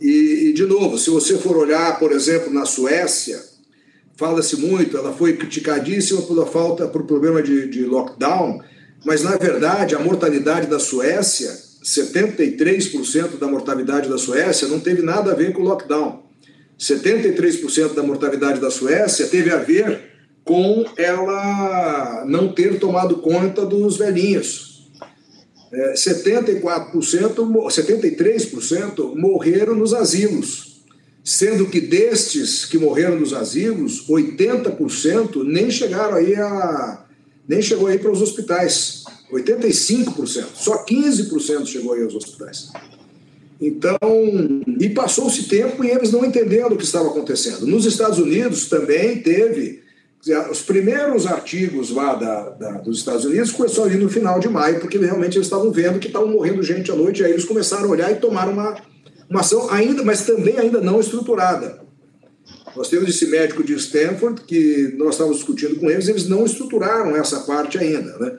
C: E, e, de novo, se você for olhar, por exemplo, na Suécia, fala-se muito, ela foi criticadíssima pela falta, por problema de, de lockdown, mas na verdade a mortalidade da Suécia, 73% da mortalidade da Suécia não teve nada a ver com o lockdown. 73% da mortalidade da Suécia teve a ver com ela não ter tomado conta dos velhinhos. 74%, 73% morreram nos asilos, sendo que destes que morreram nos asilos, 80% nem chegaram aí a nem chegou aí para os hospitais. 85%, só 15% chegou aí aos hospitais. Então, e passou-se tempo e eles não entendendo o que estava acontecendo. Nos Estados Unidos também teve os primeiros artigos lá da, da, dos Estados Unidos começou ali no final de maio, porque realmente eles estavam vendo que estavam morrendo gente à noite, aí eles começaram a olhar e tomaram uma, uma ação ainda, mas também ainda não estruturada. Nós temos esse médico de Stanford que nós estávamos discutindo com eles, eles não estruturaram essa parte ainda, né?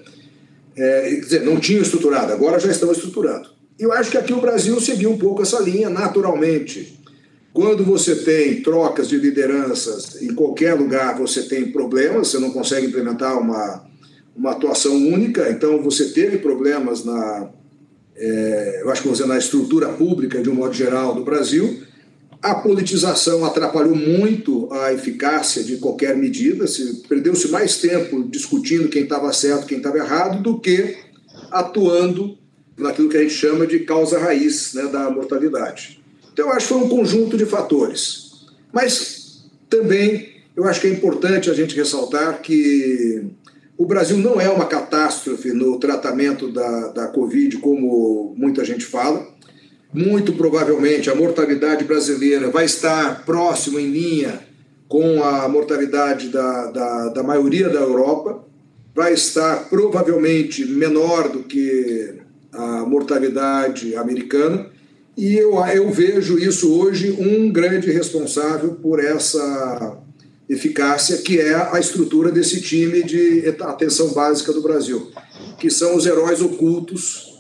C: É, quer dizer, não tinham estruturado, agora já estão estruturando. Eu acho que aqui o Brasil seguiu um pouco essa linha naturalmente. Quando você tem trocas de lideranças em qualquer lugar, você tem problemas, você não consegue implementar uma, uma atuação única, então você teve problemas na, é, eu acho que dizer, na estrutura pública, de um modo geral, do Brasil. A politização atrapalhou muito a eficácia de qualquer medida, perdeu-se mais tempo discutindo quem estava certo, quem estava errado, do que atuando naquilo que a gente chama de causa raiz né, da mortalidade. Então, eu acho que foi um conjunto de fatores. Mas também eu acho que é importante a gente ressaltar que o Brasil não é uma catástrofe no tratamento da, da Covid, como muita gente fala. Muito provavelmente a mortalidade brasileira vai estar próximo em linha com a mortalidade da, da, da maioria da Europa, vai estar provavelmente menor do que a mortalidade americana, e eu, eu vejo isso hoje um grande responsável por essa eficácia, que é a estrutura desse time de atenção básica do Brasil, que são os heróis ocultos,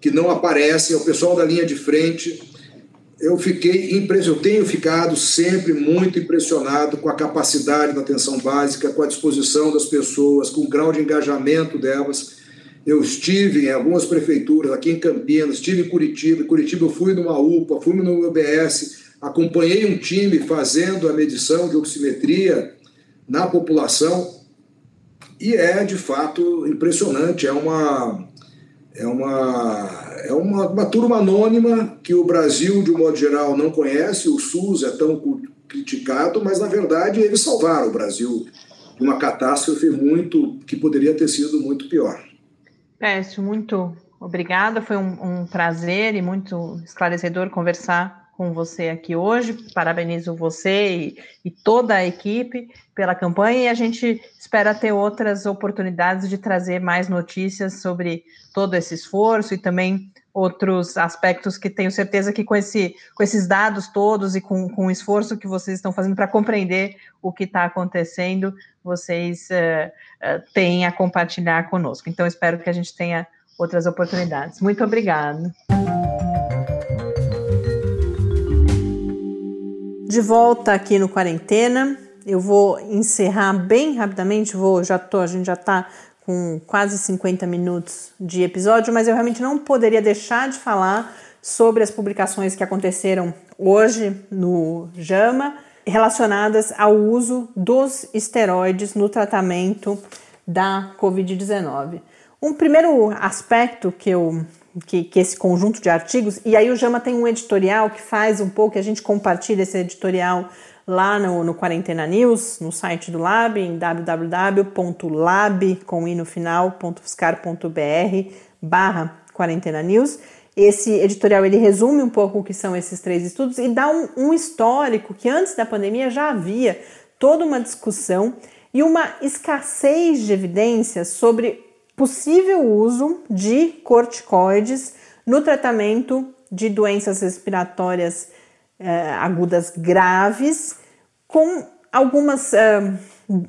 C: que não aparecem, é o pessoal da linha de frente. Eu fiquei impressionado, eu tenho ficado sempre muito impressionado com a capacidade da atenção básica, com a disposição das pessoas, com o grau de engajamento delas. Eu estive em algumas prefeituras, aqui em Campinas, estive em Curitiba. Em Curitiba eu fui numa UPA, fui no UBS, acompanhei um time fazendo a medição de oximetria na população e é de fato impressionante. É uma é uma é uma, uma turma anônima que o Brasil de um modo geral não conhece. O SUS é tão criticado, mas na verdade eles salvaram o Brasil de uma catástrofe muito que poderia ter sido muito pior.
B: Péssimo, muito obrigada. Foi um, um prazer e muito esclarecedor conversar com você aqui hoje. Parabenizo você e, e, toda a equipe pela campanha e a gente espera ter outras oportunidades de trazer mais notícias sobre todo esse esforço e também outros aspectos que tenho certeza que com, esse, com esses dados todos e com, com o esforço que vocês estão fazendo para compreender o que está acontecendo, vocês uh, uh, têm a compartilhar conosco. Então, espero que a gente tenha outras oportunidades. Muito obrigada. De volta aqui no quarentena, eu vou encerrar bem rapidamente, vou, já tô, a gente já está com quase 50 minutos de episódio, mas eu realmente não poderia deixar de falar sobre as publicações que aconteceram hoje no JAMA relacionadas ao uso dos esteroides no tratamento da Covid-19. Um primeiro aspecto que eu que, que, esse conjunto de artigos, e aí o Jama tem um editorial que faz um pouco, a gente compartilha esse editorial lá no, no Quarentena News, no site do Lab, em www.lab, com i no final, barra Quarentena News. Esse editorial ele resume um pouco o que são esses três estudos e dá um, um histórico que antes da pandemia já havia toda uma discussão e uma escassez de evidências sobre possível uso de corticoides no tratamento de doenças respiratórias eh, agudas graves, com algumas eh,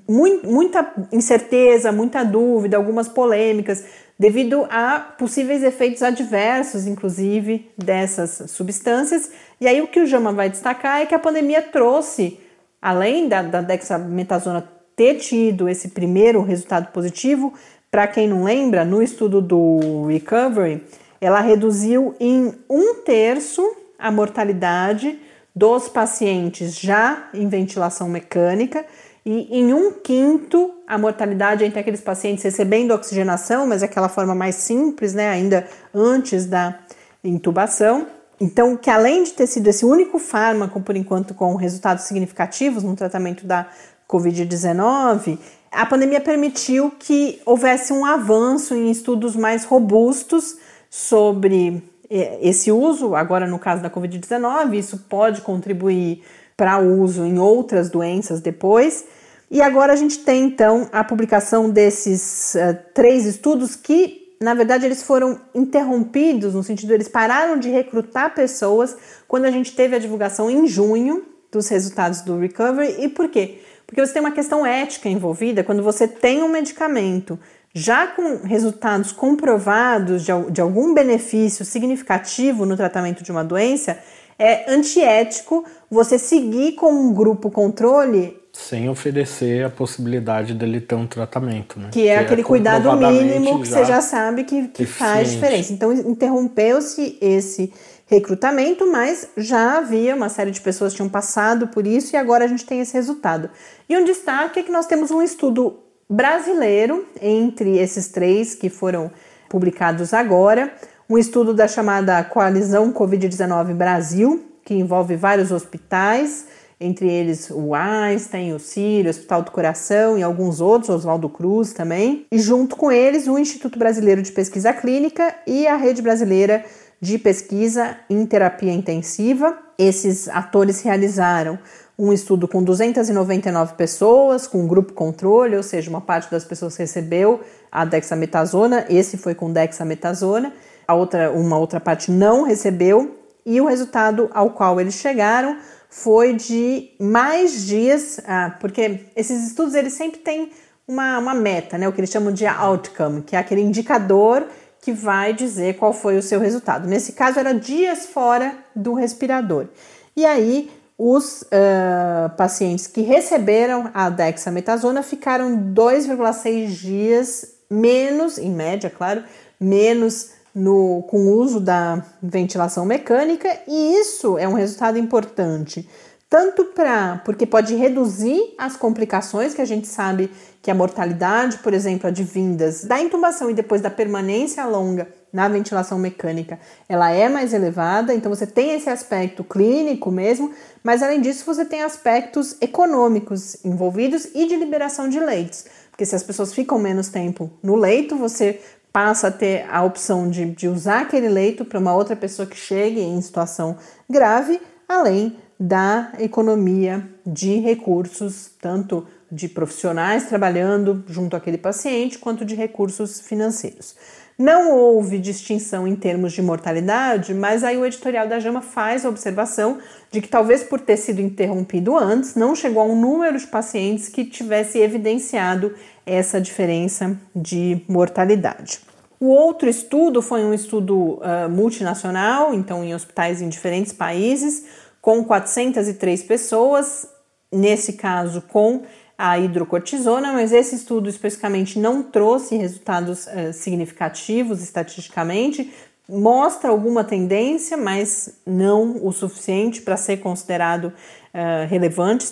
B: muita incerteza, muita dúvida, algumas polêmicas, devido a possíveis efeitos adversos, inclusive, dessas substâncias. E aí o que o Jama vai destacar é que a pandemia trouxe, além da, da dexametasona ter tido esse primeiro resultado positivo, para quem não lembra, no estudo do Recovery, ela reduziu em um terço a mortalidade dos pacientes já em ventilação mecânica e em um quinto a mortalidade entre aqueles pacientes recebendo oxigenação, mas aquela forma mais simples, né, ainda antes da intubação. Então, que além de ter sido esse único fármaco, por enquanto, com resultados significativos no tratamento da Covid-19, a pandemia permitiu que houvesse um avanço em estudos mais robustos sobre eh, esse uso, agora no caso da Covid-19, isso pode contribuir para uso em outras doenças depois. E agora a gente tem então a publicação desses uh, três estudos que na verdade, eles foram interrompidos, no sentido, eles pararam de recrutar pessoas quando a gente teve a divulgação em junho dos resultados do Recovery. E por quê? Porque você tem uma questão ética envolvida quando você tem um medicamento já com resultados comprovados de, de algum benefício significativo no tratamento de uma doença, é antiético você seguir com um grupo controle
A: sem oferecer a possibilidade dele ter um tratamento, né?
B: Que é que aquele é cuidado mínimo que você já sabe que, que faz diferença. Então, interrompeu-se esse recrutamento, mas já havia uma série de pessoas que tinham passado por isso e agora a gente tem esse resultado. E um destaque é que nós temos um estudo brasileiro entre esses três que foram publicados agora, um estudo da chamada Coalizão Covid-19 Brasil, que envolve vários hospitais, entre eles o Einstein, o Sírio, o Hospital do Coração e alguns outros, Oswaldo Cruz também, e junto com eles o Instituto Brasileiro de Pesquisa Clínica e a Rede Brasileira de Pesquisa em Terapia Intensiva. Esses atores realizaram um estudo com 299 pessoas, com grupo controle, ou seja, uma parte das pessoas recebeu a dexametasona, esse foi com dexametasona, a outra, uma outra parte não recebeu, e o resultado ao qual eles chegaram foi de mais dias, ah, porque esses estudos eles sempre têm uma, uma meta, né, o que eles chamam de outcome, que é aquele indicador que vai dizer qual foi o seu resultado. Nesse caso, era dias fora do respirador. E aí, os uh, pacientes que receberam a dexametasona ficaram 2,6 dias menos, em média, claro, menos no, com o uso da ventilação mecânica, e isso é um resultado importante, tanto para porque pode reduzir as complicações que a gente sabe que a mortalidade, por exemplo, advindas da intubação e depois da permanência longa na ventilação mecânica, ela é mais elevada, então você tem esse aspecto clínico mesmo, mas além disso você tem aspectos econômicos envolvidos e de liberação de leitos, porque se as pessoas ficam menos tempo no leito, você passa a ter a opção de, de usar aquele leito para uma outra pessoa que chegue em situação grave, além da economia de recursos, tanto de profissionais trabalhando junto àquele paciente, quanto de recursos financeiros. Não houve distinção em termos de mortalidade, mas aí o editorial da JAMA faz a observação de que talvez por ter sido interrompido antes, não chegou a um número de pacientes que tivesse evidenciado essa diferença de mortalidade. O outro estudo foi um estudo uh, multinacional, então em hospitais em diferentes países, com 403 pessoas, nesse caso com a hidrocortisona, mas esse estudo especificamente não trouxe resultados uh, significativos estatisticamente, mostra alguma tendência, mas não o suficiente para ser considerado uh, relevante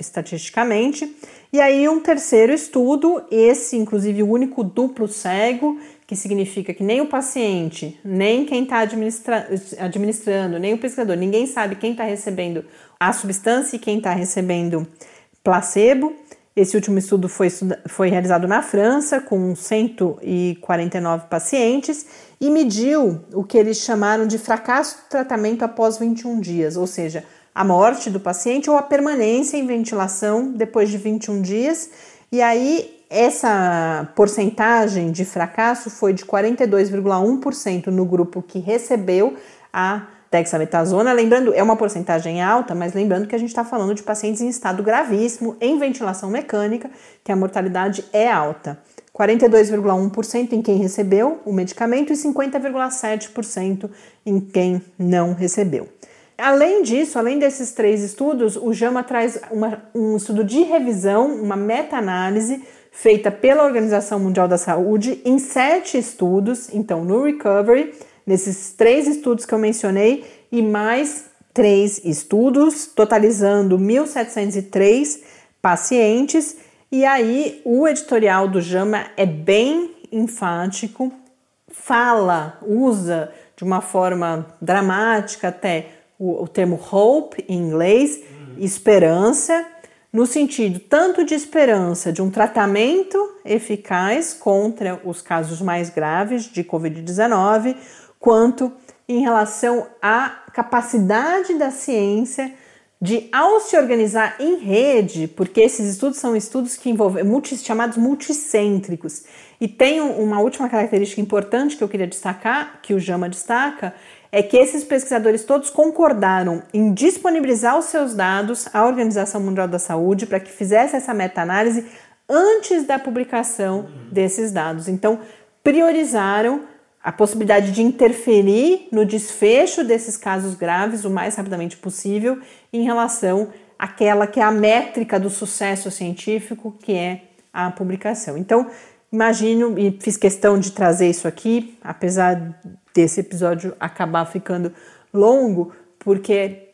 B: estatisticamente. E aí, um terceiro estudo, esse inclusive o único duplo cego, que significa que nem o paciente, nem quem está administra administrando, nem o pesquisador, ninguém sabe quem está recebendo a substância e quem está recebendo placebo. Esse último estudo foi, foi realizado na França com 149 pacientes e mediu o que eles chamaram de fracasso do tratamento após 21 dias, ou seja, a morte do paciente ou a permanência em ventilação depois de 21 dias. E aí, essa porcentagem de fracasso foi de 42,1% no grupo que recebeu a dexametasona. Lembrando, é uma porcentagem alta, mas lembrando que a gente está falando de pacientes em estado gravíssimo, em ventilação mecânica, que a mortalidade é alta. 42,1% em quem recebeu o medicamento e 50,7% em quem não recebeu. Além disso, além desses três estudos, o JAMA traz uma, um estudo de revisão, uma meta-análise feita pela Organização Mundial da Saúde em sete estudos, então no Recovery, nesses três estudos que eu mencionei e mais três estudos, totalizando 1.703 pacientes. E aí o editorial do JAMA é bem enfático, fala, usa de uma forma dramática até o, o termo hope em inglês, esperança, no sentido tanto de esperança de um tratamento eficaz contra os casos mais graves de Covid-19, quanto em relação à capacidade da ciência de, ao se organizar em rede, porque esses estudos são estudos que envolvem multi, chamados multicêntricos, e tem uma última característica importante que eu queria destacar, que o JAMA destaca, é que esses pesquisadores todos concordaram em disponibilizar os seus dados à Organização Mundial da Saúde para que fizesse essa meta-análise antes da publicação desses dados. Então, priorizaram a possibilidade de interferir no desfecho desses casos graves o mais rapidamente possível em relação àquela que é a métrica do sucesso científico, que é a publicação. Então, Imagino, e fiz questão de trazer isso aqui, apesar desse episódio acabar ficando longo, porque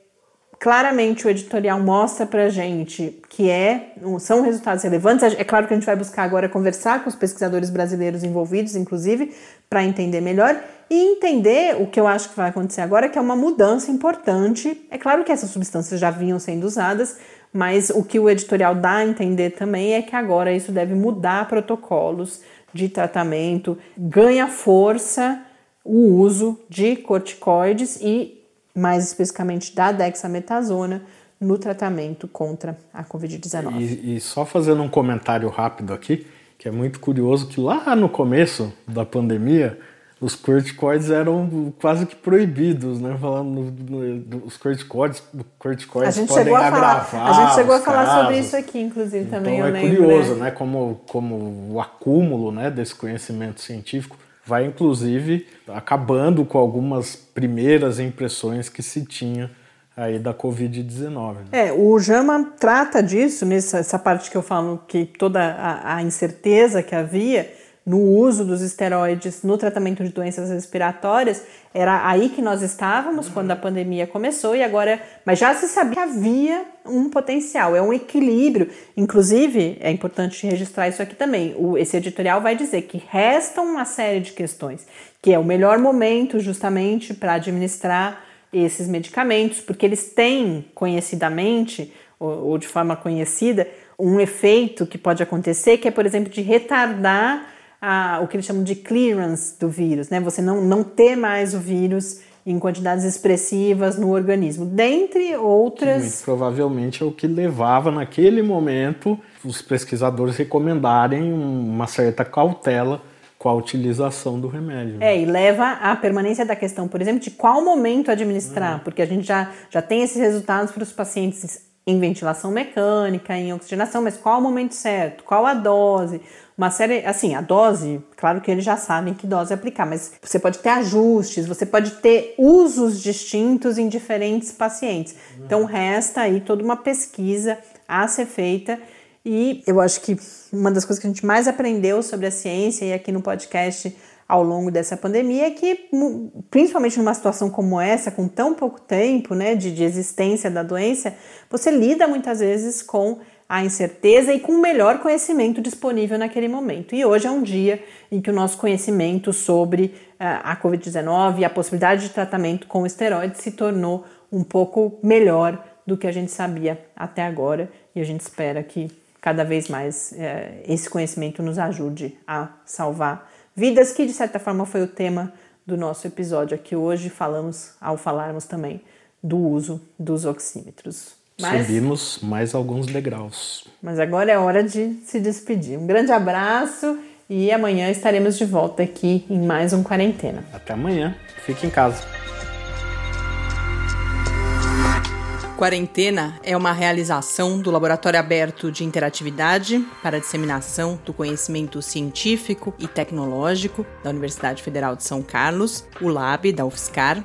B: claramente o editorial mostra pra gente que é, são resultados relevantes. É claro que a gente vai buscar agora conversar com os pesquisadores brasileiros envolvidos, inclusive, para entender melhor e entender o que eu acho que vai acontecer agora, que é uma mudança importante. É claro que essas substâncias já vinham sendo usadas, mas o que o editorial dá a entender também é que agora isso deve mudar protocolos de tratamento, ganha força o uso de corticoides e, mais especificamente, da dexametasona no tratamento contra a Covid-19.
A: E, e só fazendo um comentário rápido aqui, que é muito curioso, que lá no começo da pandemia, os corticoides eram quase que proibidos, né? Falando no, os corticoides, corticoides
B: a gente
A: podem
B: chegou a
A: agravar
B: falar, A gente chegou a falar casos. sobre isso aqui, inclusive, também.
A: Então
B: é
A: lembro, curioso,
B: né?
A: né? Como, como o acúmulo né, desse conhecimento científico vai, inclusive, acabando com algumas primeiras impressões que se tinha aí da Covid-19. Né?
B: É, o JAMA trata disso, nessa parte que eu falo que toda a, a incerteza que havia no uso dos esteroides no tratamento de doenças respiratórias, era aí que nós estávamos quando a pandemia começou e agora, mas já se sabia que havia um potencial, é um equilíbrio. Inclusive, é importante registrar isso aqui também. O, esse editorial vai dizer que restam uma série de questões, que é o melhor momento justamente para administrar esses medicamentos, porque eles têm conhecidamente ou, ou de forma conhecida um efeito que pode acontecer, que é, por exemplo, de retardar a, o que eles chamam de clearance do vírus, né? Você não, não ter mais o vírus em quantidades expressivas no organismo, dentre outras.
A: Muito provavelmente é o que levava naquele momento os pesquisadores recomendarem uma certa cautela com a utilização do remédio.
B: É, e leva à permanência da questão, por exemplo, de qual momento administrar, uhum. porque a gente já, já tem esses resultados para os pacientes em ventilação mecânica, em oxigenação, mas qual o momento certo? Qual a dose? Uma série, assim, a dose, claro que eles já sabem que dose aplicar, mas você pode ter ajustes, você pode ter usos distintos em diferentes pacientes. Então resta aí toda uma pesquisa a ser feita e eu acho que uma das coisas que a gente mais aprendeu sobre a ciência e aqui no podcast ao longo dessa pandemia é que, principalmente numa situação como essa, com tão pouco tempo né, de, de existência da doença, você lida muitas vezes com a incerteza e com o melhor conhecimento disponível naquele momento. E hoje é um dia em que o nosso conhecimento sobre uh, a Covid-19 e a possibilidade de tratamento com esteroides se tornou um pouco melhor do que a gente sabia até agora e a gente espera que cada vez mais uh, esse conhecimento nos ajude a salvar Vidas, que de certa forma foi o tema do nosso episódio aqui hoje, falamos ao falarmos também do uso dos oxímetros.
A: Mas, Subimos mais alguns degraus.
B: Mas agora é hora de se despedir. Um grande abraço e amanhã estaremos de volta aqui em mais um Quarentena.
A: Até amanhã. Fique em casa.
B: Quarentena é uma realização do Laboratório Aberto de Interatividade para a Disseminação do Conhecimento Científico e Tecnológico da Universidade Federal de São Carlos, o LAB da UFSCar,